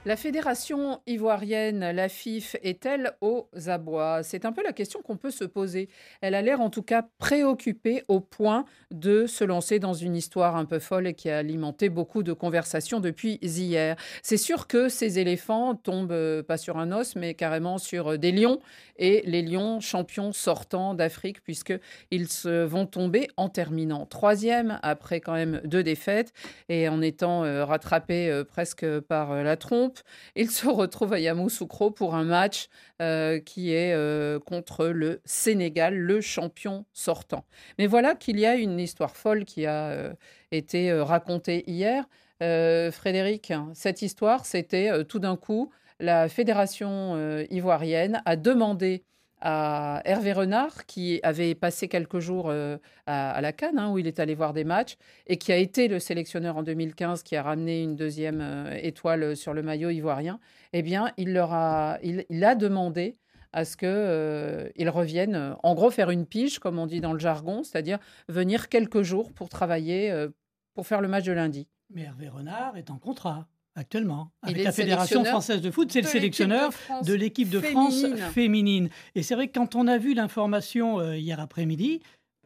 La fédération ivoirienne, la FIF, est-elle aux abois? C'est un peu la question qu'on peut se poser. Elle a l'air en tout cas préoccupée au point de se lancer dans une histoire un peu folle et qui a alimenté beaucoup de conversations depuis hier. C'est sûr que ces éléphants tombent euh, pas sur un os, mais carrément sur euh, des lions et les lions champions sortants d'Afrique puisqu'ils vont tomber en terminant troisième après quand même deux défaites et en étant euh, rattrapés presque par la trompe. Il se retrouve à Yamoussoukro pour un match euh, qui est euh, contre le Sénégal, le champion sortant. Mais voilà qu'il y a une histoire folle qui a euh, été racontée hier. Frédéric, cette histoire, c'était tout d'un coup, la fédération ivoirienne a demandé à Hervé Renard, qui avait passé quelques jours euh, à, la Cannes, hein, où il est allé voir des matchs, et qui a été le sélectionneur en 2015, qui a ramené une deuxième euh, étoile sur le maillot ivoirien, eh bien, il leur a, il, a demandé à ce qu'ils reviennent, euh, en gros, faire une pige, comme on dit dans le jargon, c'est-à-dire venir quelques jours pour travailler, pour faire le match de lundi. Mais Hervé Renard est en contrat actuellement avec la Fédération française de foot. C'est le sélectionneur de l'équipe de France féminine. féminine. Et c'est vrai que quand on a vu l'information euh, hier après-midi,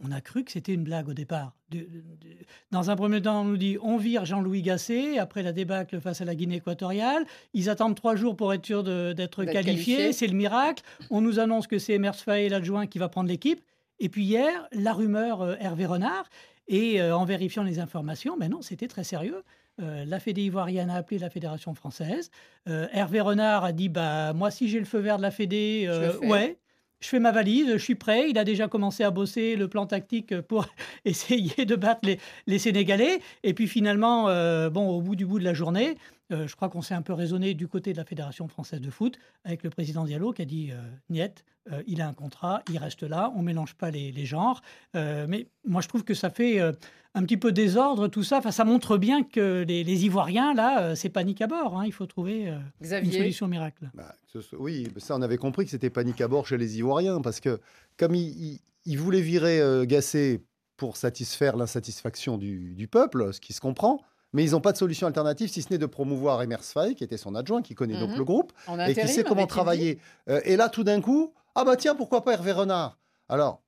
on a cru que c'était une blague au départ. De- de- de- dans un premier temps, on nous dit on vire Jean-Louis Gasset après la débâcle face à la Guinée équatoriale. Ils attendent trois jours pour être sûrs d'être qualifiés. C'est le miracle. On nous annonce que c'est Emers Faé, l'adjoint, qui va prendre l'équipe. Et puis hier, la rumeur euh, Hervé Renard. Et euh, en vérifiant les informations, ben non, c'était très sérieux. Euh, la Fédé ivoirienne a appelé la Fédération française. Euh, Hervé Renard a dit bah, Moi, si j'ai le feu vert de la Fédé, Je euh, fais. ouais, je fais ma valise, je suis prêt. Il a déjà commencé à bosser le plan tactique pour essayer de battre les, les Sénégalais. Et puis finalement, bon, au bout du bout de la journée, euh, je crois qu'on s'est un peu raisonné du côté de la Fédération française de foot avec le président Diallo qui a dit euh, Niet, euh, il a un contrat, il reste là, on mélange pas les, les genres. Euh, mais moi, je trouve que ça fait euh, un petit peu désordre tout ça. Enfin, ça montre bien que les, les Ivoiriens là, euh, c'est panique à bord. hein. Il faut trouver euh, une solution miracle. Bah, ce- oui, ça, on avait compris que c'était panique à bord chez les Ivoiriens, parce que comme ils, voulaient virer euh, Gasset pour satisfaire l'insatisfaction du, du peuple, ce qui se comprend, mais ils n'ont pas de solution alternative si ce n'est de promouvoir Emers Faye, qui était son adjoint, qui connaît donc Mhm. le groupe, en et qui sait comment travailler. Euh, et là, tout d'un coup, ah bah tiens, pourquoi pas Hervé Renard? Alors,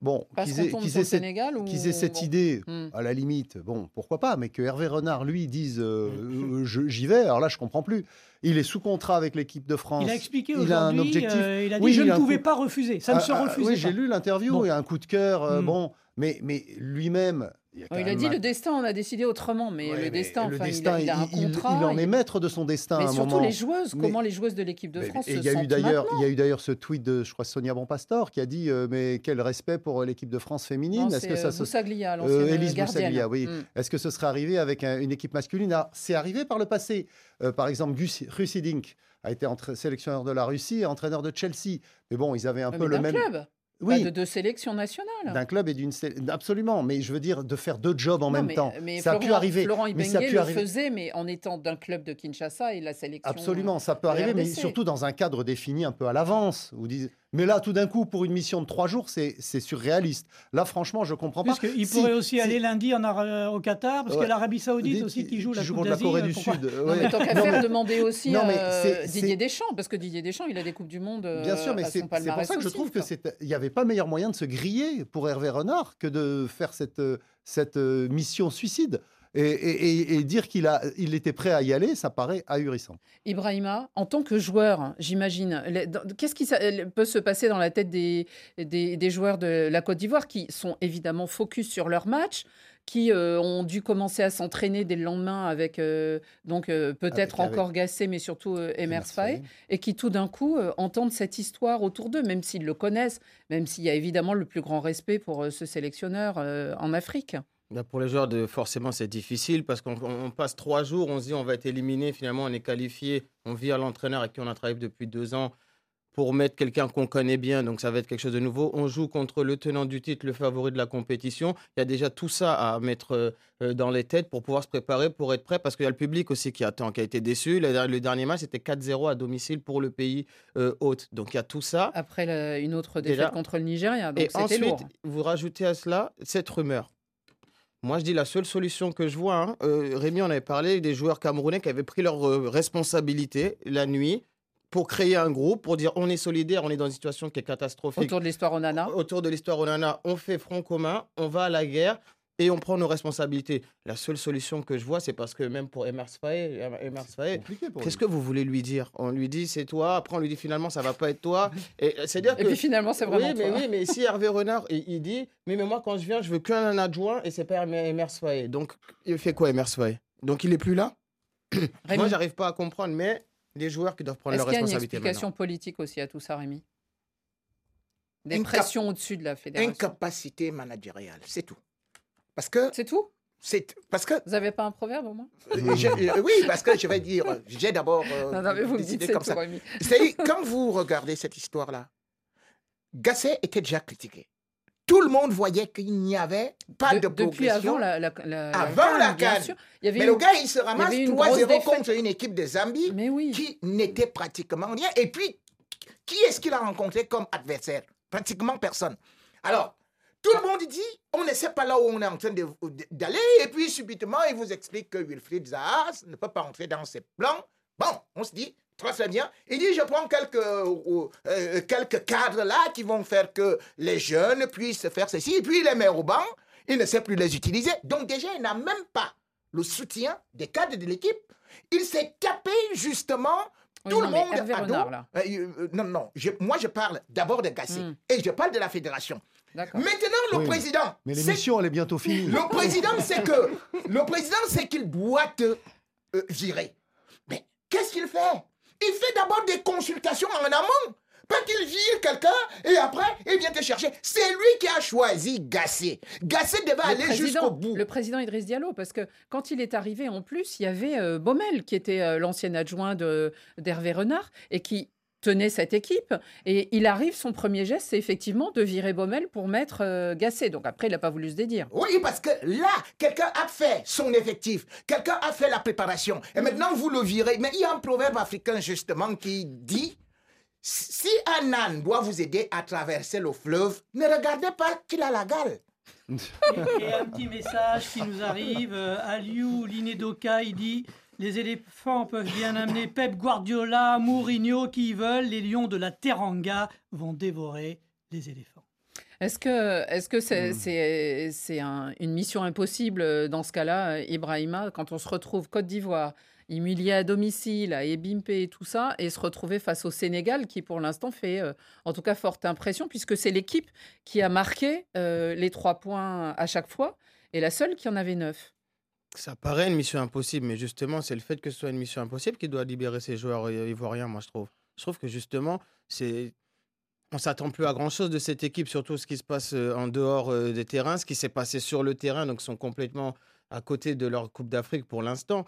bon, qu'ils aient, cette, Sénégal ou... qu'ils aient cette bon. idée, Hmm. à la limite, bon, pourquoi pas, mais que Hervé Renard, lui, dise euh, euh, je- j'y vais, alors là, je comprends plus. Il est sous contrat avec l'équipe de France. Il a expliqué Il a un aujourd'hui, objectif. euh, il a dit Oui, je il ne a pouvais coup- pas refuser, ça ne Ah, se ah, refusait Oui, pas. j'ai lu l'interview, Bon. et un coup de cœur, euh, Hmm. bon, mais, mais lui-même. Il, a il dit un- le destin, on a décidé autrement, mais Ouais, le mais destin, le enfin, il a- destin, il, a, un contrat. il en est maître de son destin Mais à un surtout moment. les joueuses, Mais- comment les joueuses de l'équipe de Mais- France se il y a eu sentent d'ailleurs, il y a eu d'ailleurs ce tweet de, je crois, Sonia Bonpastor qui a dit euh, mais quel respect pour l'équipe de France féminine. Est-ce que ça euh, se Boussaglia, Euh, Élise. Boussaglia, oui. Mm. Est-ce que ce serait arrivé avec un- une équipe masculine C'est arrivé par le passé. Euh, par exemple, Gus Dink a été sélectionneur de la Russie et entraîneur de Chelsea. Mais bon, ils avaient un Ouais, peu le même. club, Oui, de deux sélections nationales. d'un club et d'une. sé- Absolument. Mais je veux dire, de faire deux jobs en Non, même mais- temps. mais ça a Florent, pu arriver. Florent mais ça a pu le arriver. faisait, mais en étant d'un club de Kinshasa et la sélection. Absolument, ça peut de arriver, mais surtout dans un cadre défini un peu à l'avance. Vous dites, mais là, tout d'un coup, pour une mission de trois jours, c'est c'est surréaliste. Là, franchement, je comprends pas. Puisqu'il Si, pourrait aussi si- aller lundi en Ara- au Qatar, parce Ouais. que l'Arabie Saoudite aussi qui joue la Coupe contre la Corée euh, du pourquoi- Sud. Non, ouais. mais tant qu'à Non, faire, mais- demander aussi Non, mais c'est- Didier Deschamps, parce que Didier Deschamps, il a des Coupes du Monde. euh, Bien sûr, mais c'est pour ça que je trouve que quoi. c'est- il n'y avait pas meilleur moyen de se griller pour Hervé Renard que de faire cette, euh, cette euh, mission suicide. Et, et- et- et dire qu'il a, il était prêt à y aller, ça paraît ahurissant. Ibrahima, en tant que joueur, j'imagine, les- dans- qu'est-ce qui peut se passer dans la tête des, des, des joueurs de la Côte d'Ivoire qui sont évidemment focus sur leur match, qui euh, ont dû commencer à s'entraîner dès le lendemain avec euh, donc euh, peut-être Avec- encore Gassé, mais surtout Emers Faye, et qui tout d'un coup entendent cette histoire autour d'eux, même s'ils le connaissent, même s'il y a évidemment le plus grand respect pour ce sélectionneur en Afrique. Bah, pour les joueurs, de, forcément, c'est difficile parce qu'on on passe trois jours, on se dit on va être éliminé, finalement, on est qualifié, on vire l'entraîneur avec qui on a travaillé depuis deux ans pour mettre quelqu'un qu'on connaît bien, donc ça va être quelque chose de nouveau. On joue contre le tenant du titre, le favori de la compétition. Il y a déjà tout ça à mettre euh, dans les têtes pour pouvoir se préparer, pour être prêt, parce qu'il y a le public aussi qui attend, qui a été déçu. Le, dernier match, c'était 4-0 à domicile pour le pays euh, hôte. Donc il y a tout ça. Après la- une autre défaite Déjà. contre le Nigeria, donc Et ensuite, lourd. vous rajoutez à cela cette rumeur. Moi, je dis la seule solution que je vois, hein, euh, Rémi en avait parlé, des joueurs camerounais qui avaient pris leurs euh, responsabilités la nuit pour créer un groupe, pour dire on est solidaire, on est dans une situation qui est catastrophique. Autour de l'histoire Onana. Autour de l'histoire Onana, on fait front commun, on va à la guerre et on prend nos responsabilités. La seule solution que je vois, c'est parce que même pour Emers Faye, pour Qu'est-ce que vous voulez lui dire? On lui dit c'est toi, après on lui dit finalement ça va pas être toi. Et c'est dire Et que puis finalement, c'est vraiment oui, mais toi. oui, mais si Hervé Renard, il, dit, mais, mais moi quand je viens, je veux qu'un adjoint et c'est pas Emer- Emers Faye. Donc il fait quoi Emers Faye Donc il est plus là? Moi j'arrive pas à comprendre, mais les joueurs qui doivent prendre Est-ce leurs qu'il y a une responsabilités explication maintenant. politique aussi à tout ça, Rémi? Des pressions au-dessus de la fédération. Incapacité managériale, c'est tout. Parce que C'est tout? c'est parce que Vous n'avez pas un proverbe au moins? Euh, je- euh, oui, parce que je vais dire, j'ai d'abord euh, Non, non, mais vous me dites décidé comme ça. C'est quand vous regardez cette histoire-là, Gasset était déjà critiqué. Tout le monde voyait qu'il n'y avait pas de, De- depuis progression. avant la, la, Avant la bien CAN. sûr. Il y avait Mais une- le gars, il se ramasse avait une grosse 3-0 défaite. contre une équipe de Zambie oui. qui n'était pratiquement rien. Et puis, qui est-ce qu'il a rencontré comme adversaire? Pratiquement personne. Alors, tout le monde dit, on ne sait pas là où on est en train d'aller, et puis subitement, il vous explique que Wilfried Zaha ne peut pas entrer dans ses plans. Bon, on se dit, très très bien. Il dit, je prends quelques, euh, euh, quelques cadres là qui vont faire que les jeunes puissent faire ceci, et puis il les met au banc, il ne sait plus les utiliser. Donc déjà, il n'a même pas le soutien des cadres de l'équipe. Il s'est tapé justement Oui, tout non, le monde à dos. Euh, euh, non, non, je- moi je parle d'abord de Gassé Hmm. et je parle de la fédération. Maintenant, le Oui, président, Mais l'émission, elle est bientôt finie. le président, c'est que le président, c'est qu'il doit te euh, virer. Mais qu'est-ce qu'il fait? Il fait d'abord des consultations en amont. Pas qu'il vire quelqu'un et après, il vient te chercher? C'est lui qui a choisi Gassé. Gassé devait Le aller jusqu'au bout. le président Idriss Diallo, parce que quand il est arrivé en plus, il y avait euh, Baumel, qui était euh, l'ancien adjoint de- d'Hervé Renard, et qui tenait cette équipe. Et il arrive, son premier geste, c'est effectivement de virer Baumel pour mettre euh, Gasset. Donc après, il n'a pas voulu se dédire. Oui, parce que là, quelqu'un a fait son effectif, quelqu'un a fait la préparation, et maintenant vous le virez. Mais il y a un proverbe africain justement qui dit si un âne doit vous aider à traverser le fleuve, ne regardez pas qu'il a la gale. Et, et un petit message qui nous arrive. euh, Aliou Linedoka, il dit Les éléphants peuvent bien amener Pep Guardiola, Mourinho, qui veulent. Les lions de la Teranga vont dévorer les éléphants. Est-ce que est-ce que c'est un- une mission impossible euh, dans ce cas-là, euh, Ibrahima, quand on se retrouve Côte d'Ivoire, humilié à domicile, à Ebimpe et tout ça, et se retrouver face au Sénégal, qui pour l'instant fait euh, en tout cas forte impression, puisque c'est l'équipe qui a marqué euh, les trois points à chaque fois, et la seule qui en avait neuf. Ça paraît une mission impossible, mais justement, c'est le fait que ce soit une mission impossible qui doit libérer ces joueurs euh, ivoiriens, moi, je trouve. Je trouve que justement, c'est. On s'attend plus à grand chose de cette équipe, surtout ce qui se passe euh, en dehors euh, des terrains, ce qui s'est passé sur le terrain, donc sont complètement à côté de leur Coupe d'Afrique pour l'instant.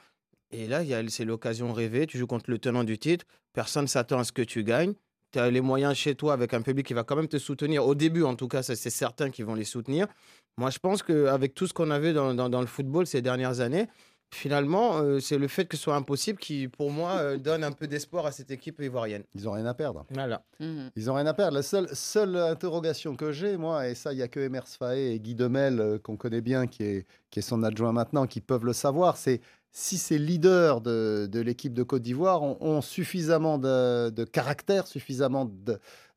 Et là, c'est l'occasion rêvée. Tu joues contre le tenant du titre, personne ne s'attend à ce que tu gagnes. Tu as les moyens chez toi avec un public qui va quand même te soutenir. Au début, en tout cas, c'est certain qu'ils vont les soutenir. Moi, je pense qu'avec tout ce qu'on a vu dans, dans- dans le football ces dernières années, finalement, euh, c'est le fait que ce soit impossible qui, pour moi, euh, donne un peu d'espoir à cette équipe ivoirienne. Ils ont rien à perdre. Voilà. Mhm. Ils ont rien à perdre. La seule, seule interrogation que j'ai, moi, et ça, il n'y a que Emers Faé et Guy Demel, euh, qu'on connaît bien, qui est, qui est son adjoint maintenant, qui peuvent le savoir, c'est si ces leaders de, l'équipe de Côte d'Ivoire ont, suffisamment de, de caractère, suffisamment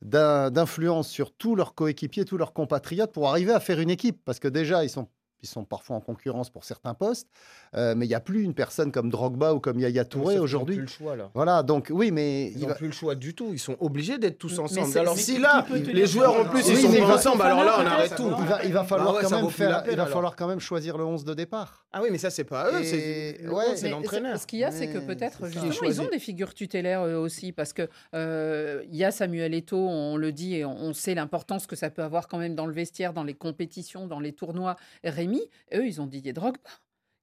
d'influence sur tous leurs coéquipiers, tous leurs compatriotes pour arriver à faire une équipe. Parce que déjà, ils sont ils sont parfois en concurrence pour certains postes, euh, mais il n'y a plus une personne comme Drogba ou comme Yaya Touré aujourd'hui. Ils n'ont plus le choix, là. Voilà, donc oui, mais Ils il n'ont va- plus le choix du tout. Ils sont obligés d'être tous ensemble. Alors si là, les joueurs en plus, Oui, ils sont pas va- ensemble, alors là, on arrête tout. il va, il va falloir Bah ouais, quand même vaut plus la faire, peine, il va alors. falloir quand même choisir le 11 de départ. Ah oui, mais ça, c'est pas eux. C'est ouais, l'entraîneur. Ce qu'il y a, c'est que peut-être justement, ils ont des figures tutélaires eux aussi, parce que euh, il y a Samuel Eto'o, on le dit et on, on sait l'importance que ça peut avoir quand même dans le vestiaire, dans les compétitions, dans les tournois. Rémi, eux, ils ont Didier Drogba,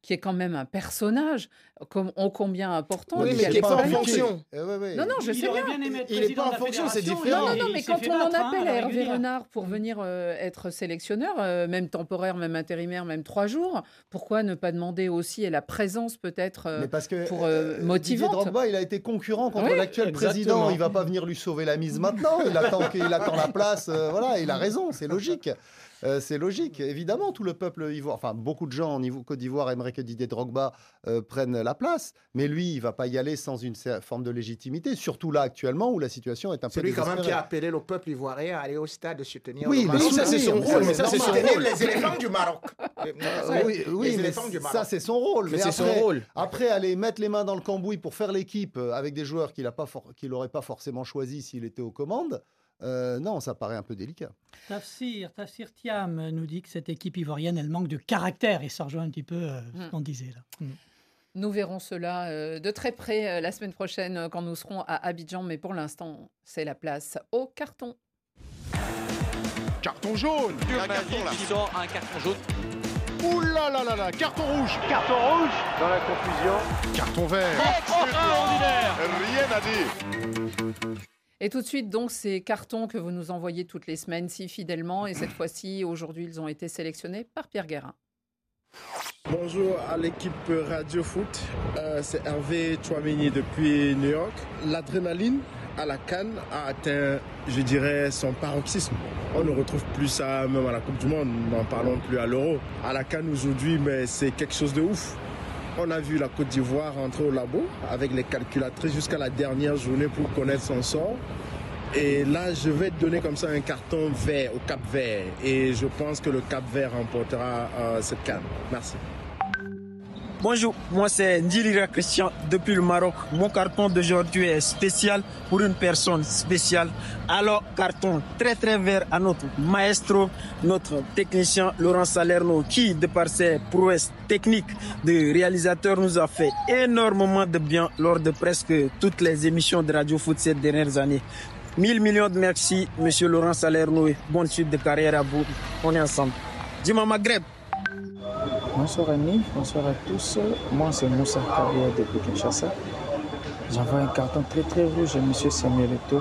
qui est quand même un personnage comme ô combien important. Oui, mais a qui est pas en fonction. Eh ouais, ouais. Non, non, je il sais bien. Il est président pas en fonction, c'est différent. Non, il- non, il mais quand on en hein, appelle à Hervé. Renard pour venir euh, être sélectionneur, euh, même temporaire, même intérimaire, même trois jours, pourquoi ne pas demander aussi à la présence peut-être euh, pour, euh, Didier motivante. Drogba, il a été concurrent contre Oui, l'actuel exactement. président. Il va pas venir lui sauver la mise maintenant. Il attend qu'il attend la place. euh, voilà, il a raison. C'est logique. Euh, c'est logique. Évidemment, tout le peuple ivoire, enfin beaucoup de gens en Côte d'Ivoire aimeraient que Didier Drogba euh, prenne la place, mais lui, il va pas y aller sans une forme de légitimité. Surtout là actuellement où la situation est un C'est peu lui quand même qui a appelé le peuple ivoirien à aller au stade soutenir Oui, le mais ça, c'est son soutenir, rôle, mais ça, c'est son Soutenir rôle. les éléphants du Maroc. Oui, oui, mais ça c'est son rôle. Mais c'est son après- rôle. Après, aller mettre les mains dans le cambouis pour faire l'équipe euh, avec des joueurs qu'il n'aurait pas forcément choisi s'il était aux commandes, euh, non, ça paraît un peu délicat. Tafsir, Tafsir Thiam nous dit que cette équipe ivoirienne, elle manque de caractère et ça rejoint un petit peu euh, ce Mm. qu'on disait là. Mm. Nous verrons cela euh, de très près euh, la semaine prochaine euh, quand nous serons à Abidjan, mais pour l'instant, c'est la place au carton. Carton jaune Un carton là. Qui sort un carton jaune. Ouh là là là là Carton rouge Carton rouge Dans la confusion. Carton vert Extraordinaire. Rien à dire Et tout de suite, donc, ces cartons que vous nous envoyez toutes les semaines si fidèlement, et cette fois-ci, aujourd'hui, ils ont été sélectionnés par Pierre Guérin. Bonjour à l'équipe Radio Foot, Euh, c'est Hervé Chouamini depuis New York. L'adrénaline à la Cannes a atteint, je dirais, son paroxysme. On ne retrouve plus ça même à la Coupe du Monde, n'en parlons plus à l'Euro. À la Cannes aujourd'hui, mais c'est quelque chose de ouf. On a vu la Côte d'Ivoire rentrer au labo avec les calculatrices jusqu'à la dernière journée pour connaître son sort. Et là, je vais donner comme ça un carton vert au Cap Vert. Et je pense que le Cap Vert remportera euh, cette canne. Merci. Bonjour, moi c'est Ndilira Christian depuis le Maroc. Mon carton d'aujourd'hui est spécial pour une personne spéciale. Alors, carton très très vert à notre maestro, notre technicien Laurent Salerno, qui, de par ses prouesses techniques de réalisateur, nous a fait énormément de bien lors de presque toutes les émissions de Radio Foot ces dernières années. Mille millions de merci, monsieur Laurent Salerno. Bonne suite de carrière à vous. On est ensemble. Dis-moi Maghreb. Bonsoir Annie, bonsoir à tous. Moi c'est Moussa Kabia depuis Kinshasa. J'envoie un carton très très rouge à M. Samuel Eto,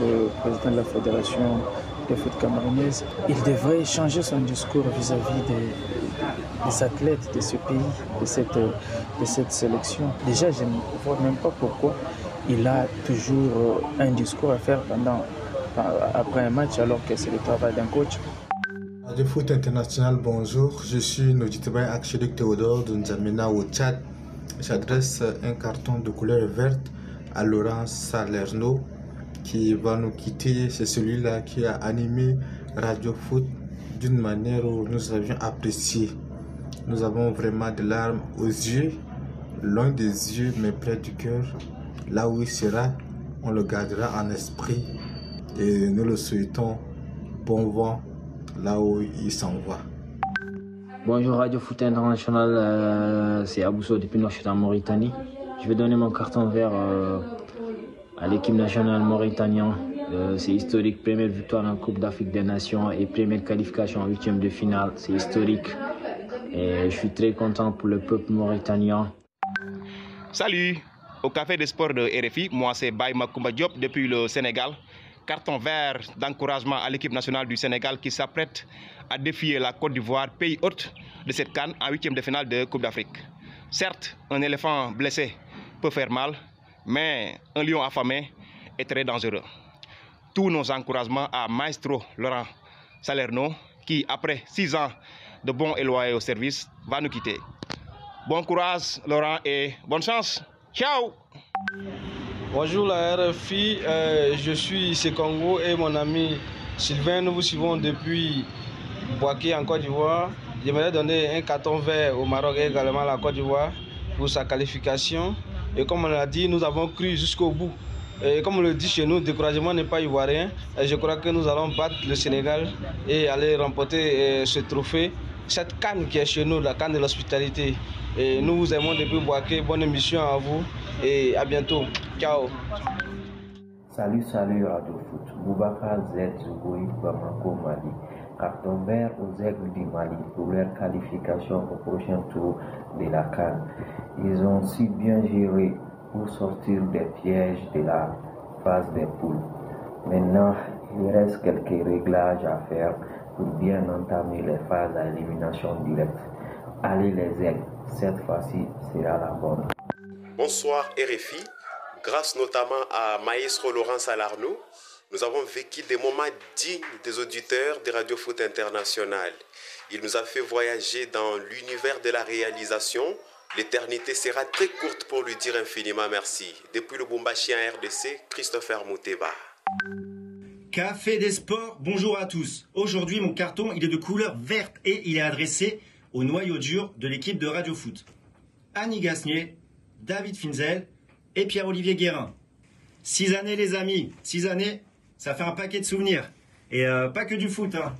le président de la Fédération de foot camerounaise. Il devrait changer son discours vis-à-vis des, des, athlètes de ce pays, de cette, de cette sélection. Déjà, je ne vois même pas pourquoi il a toujours un discours à faire pendant, après un match alors que c'est le travail d'un coach. Radio Foot International, bonjour. Je suis Nojitibay Akshedik Théodore de N'Djamena au Tchad. J'adresse un carton de couleur verte à Laurent Salerno qui va nous quitter. C'est celui-là qui a animé Radio Foot d'une manière où nous avions apprécié. Nous avons vraiment des larmes aux yeux, loin des yeux mais près du cœur. Là où il sera, on le gardera en esprit et nous le souhaitons bon vent là où il s'envoie. Bonjour Radio Foot International, euh, c'est Abousso depuis Nouakchott en Mauritanie. Je vais donner mon carton vert euh, à l'équipe nationale mauritanienne. Euh, c'est historique, première victoire en Coupe d'Afrique des Nations et première qualification en huitième de finale. C'est historique et je suis très content pour le peuple mauritanien. Salut, au Café des Sports de RFI, moi c'est Baye Makumba Diop depuis le Sénégal carton vert d'encouragement à l'équipe nationale du Sénégal qui s'apprête à défier la Côte d'Ivoire, pays hôte de cette canne en huitième de finale de Coupe d'Afrique. Certes, un éléphant blessé peut faire mal, mais un lion affamé est très dangereux. Tous nos encouragements à Maestro Laurent Salerno, qui, après six ans de bons et loyaux service, va nous quitter. Bon courage, Laurent, et bonne chance. Ciao Bonjour la RFI, euh, je suis Sekongo et mon ami Sylvain, nous vous suivons depuis Boaké en Côte d'Ivoire. J'aimerais donner un carton vert au Maroc et également à la Côte d'Ivoire pour sa qualification. Et comme on l'a dit, nous avons cru jusqu'au bout. Et comme on le dit chez nous, découragement n'est pas ivoirien. Et je crois que nous allons battre le Sénégal et aller remporter ce trophée. Cette canne qui est chez nous, la canne de l'hospitalité. Et nous vous aimons depuis Boaké. Bonne émission à vous et à bientôt. Ciao. Salut, salut Radio Foot. Boubacar Z Bamako, Mali. Carton vert aux aigles du Mali pour leur qualification au prochain tour de la Cannes. Ils ont si bien géré pour sortir des pièges de la phase des poules. Maintenant, il reste quelques réglages à faire pour bien entamer les phases à élimination directe. Allez les aigles, cette fois-ci sera la bonne. Bonsoir RFI. Grâce notamment à Maestro Laurent Salarno, nous avons vécu des moments dignes des auditeurs de Radio Foot International. Il nous a fait voyager dans l'univers de la réalisation. L'éternité sera très courte pour lui dire infiniment merci. Depuis le Bombachien RDC, Christopher Mouteba. Café des sports, bonjour à tous. Aujourd'hui, mon carton, il est de couleur verte et il est adressé au noyau dur de l'équipe de Radio Foot. Annie Gasnier, David Finzel et Pierre-Olivier Guérin. Six années, les amis. Six années, ça fait un paquet de souvenirs. Et euh, pas que du foot. Hein.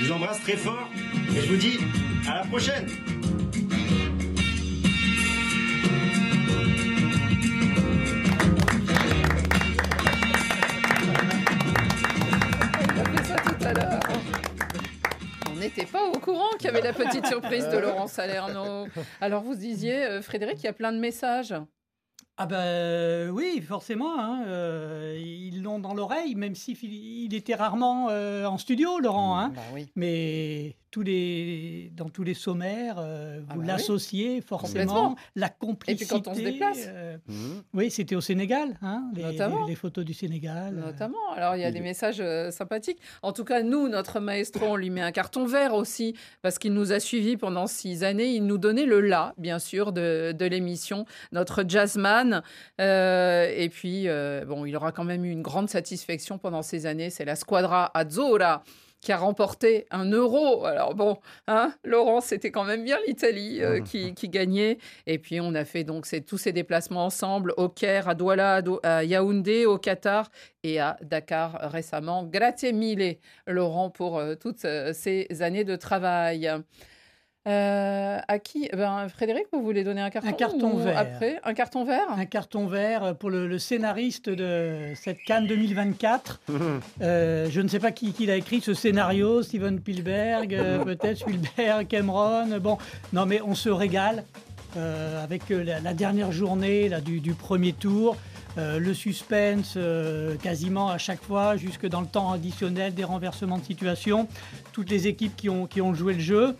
Je vous embrasse très fort et je vous dis à la prochaine. N'était pas au courant qu'il y avait la petite surprise de Laurent Salerno. Alors vous disiez, euh, Frédéric, il y a plein de messages. Ah ben oui, forcément. hein, euh, ils l'ont dans l'oreille, même s'il il était rarement euh, en studio, Laurent. hein. Bah oui. Mais tous les, dans tous les sommaires, euh, vous Ah bah oui. l'associez forcément. La Et complicité. puis quand on se déplace. euh, Mhm. oui, c'était au Sénégal, hein, les, Notamment. les- les photos du Sénégal. euh. Notamment. Alors, il y a Et des de- messages euh, sympathiques. En tout cas, nous, notre maestro, on lui met un carton vert aussi, parce qu'il nous a suivis pendant six années. Il nous donnait le la, bien sûr, de, de l'émission, notre jazzman. Euh, et puis, euh, bon, il aura quand même eu une grande satisfaction pendant ces années. C'est la Squadra Azzurra qui a remporté un euro. Alors bon, hein, Laurent, c'était quand même bien l'Italie euh, qui, qui gagnait. Et puis on a fait donc ces- tous ces déplacements ensemble au Caire, à Douala, à, Yaoundé, au Qatar et à Dakar récemment. Grazie mille, Laurent, pour euh, toutes ces années de travail. Euh, à qui ben, Frédéric, vous voulez donner un carton Un carton vert. Après, un carton vert? Un carton vert pour le, le scénariste de cette Cannes 2024. Euh, je ne sais pas qui, qui l'a écrit ce scénario, Steven Spielberg, euh, peut-être Spielberg, Cameron. Bon, non mais on se régale euh, avec la, la dernière journée là, du, du premier tour. euh, le suspense euh, quasiment à chaque fois, jusque dans le temps additionnel, des renversements de situation. Toutes les équipes qui ont, qui ont joué le jeu.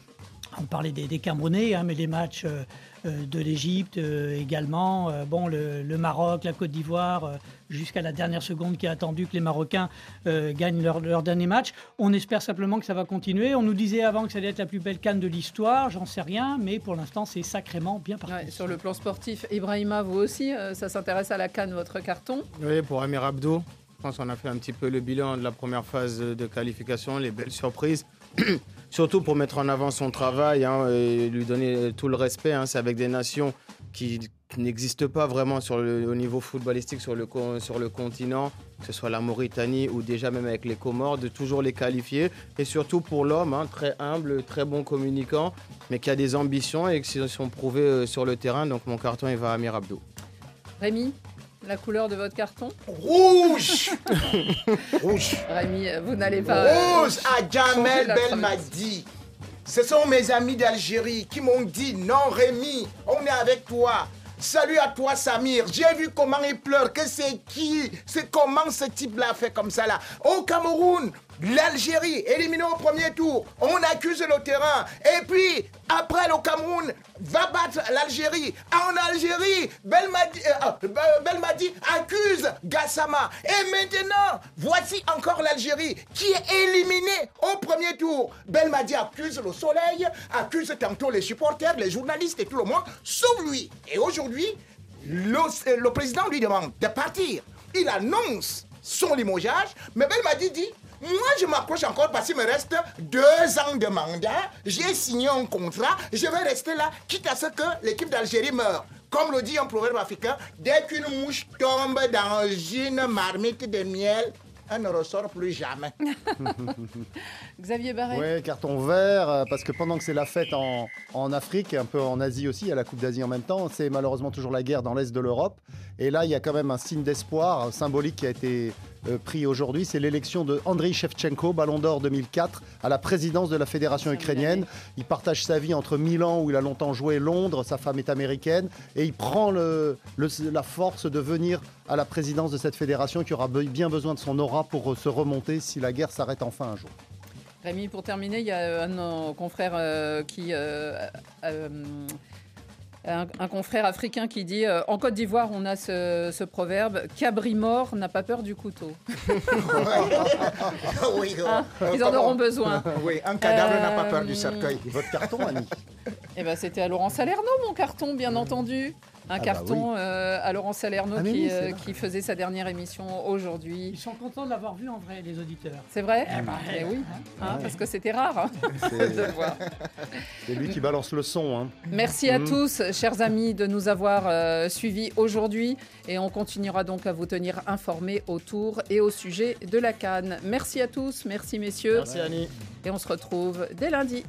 On parlait des, des Camerounais, hein, mais les matchs euh, euh, de l'Égypte euh, également. Euh, bon, le, le Maroc, la Côte d'Ivoire, euh, jusqu'à la dernière seconde qui a attendu que les Marocains euh, gagnent leur, leur dernier match. On espère simplement que ça va continuer. On nous disait avant que ça allait être la plus belle canne de l'histoire. J'en sais rien, mais pour l'instant, c'est sacrément bien parti. Ouais, sur le plan sportif, Ibrahima, vous aussi, euh, ça s'intéresse à la canne, votre carton? Oui, pour Amir Abdo, je pense qu'on a fait un petit peu le bilan de la première phase de qualification, les belles surprises. Surtout pour mettre en avant son travail hein, et lui donner tout le respect. hein. C'est avec des nations qui, n'existent pas vraiment sur le, au niveau footballistique sur le, sur le continent, que ce soit la Mauritanie ou déjà même avec les Comores, de toujours les qualifier. Et surtout pour l'homme, hein, très humble, très bon communicant, mais qui a des ambitions et qui se sont prouvées euh, sur le terrain. Donc mon carton, il va à Amir Abdo. Rémi, la couleur de votre carton Rouge Rouge Rémi, vous n'allez pas. euh, Rouge à changer Jamel Belmadi. Ce sont mes amis d'Algérie qui m'ont dit non Rémi, on est avec toi. Salut à toi Samir. J'ai vu comment il pleure. Que c'est qui? C'est comment ce type-là fait comme ça là? Au Cameroun, l'Algérie éliminée au premier tour. On accuse le terrain. Et puis après le Cameroun va battre l'Algérie. En Algérie, Belmadi, euh, euh, Belmadi accuse Gassama. Et maintenant, voici encore l'Algérie qui est éliminée au premier tour. Belmadi accuse le soleil, accuse tantôt les supporters, les journalistes et tout le monde, sauf lui. Et aujourd'hui, le, euh, président lui demande de partir. Il annonce son limogeage, mais Belmadi dit moi, je m'approche encore parce qu'il me reste deux ans de mandat. J'ai signé un contrat. Je vais rester là, quitte à ce que l'équipe d'Algérie meure. Comme le dit un proverbe africain, dès qu'une mouche tombe dans une marmite de miel, elle ne ressort plus jamais. Xavier Barret Ouais, carton vert, euh, parce que pendant que c'est la fête en, en Afrique, et un peu en Asie aussi, il y a la Coupe d'Asie en même temps, c'est malheureusement toujours la guerre dans l'Est de l'Europe. Et là, il y a quand même un signe d'espoir euh, symbolique qui a été pris aujourd'hui, c'est l'élection de Andriy Shevchenko, Ballon d'Or 2004, à la présidence de la Fédération ukrainienne. Il partage sa vie entre Milan, où il a longtemps joué, Londres, sa femme est américaine, et il prend la force de venir à la présidence de cette fédération qui aura bien besoin de son aura pour euh, se remonter si la guerre s'arrête enfin un jour. Rémi, pour terminer, il y a un de euh, qui. euh, euh, un, un confrère africain qui dit euh, En Côte d'Ivoire, on a ce, ce proverbe Cabri mort n'a pas peur du couteau. oui, Hein, euh, ils en auront besoin. Oui, un cadavre n'a pas peur Euh, du cercueil. Votre carton, Annie Eh ben, c'était à Laurent Salerno, mon carton, bien entendu. Un Ah bah carton euh, à Laurent Salerno Ah, qui, oui, euh, qui faisait sa dernière émission aujourd'hui. Ils sont contents de l'avoir vu en vrai, les auditeurs. C'est vrai Eh ben, Eh oui, hein, Ouais. parce que c'était rare hein, C'est- de le voir. C'est lui qui balance le son. hein. Merci à Mhm. tous, chers amis, de nous avoir euh, suivis aujourd'hui et on continuera donc à vous tenir informés autour et au sujet de la Cannes. Merci à tous, merci messieurs. Merci Annie. Et on se retrouve dès lundi.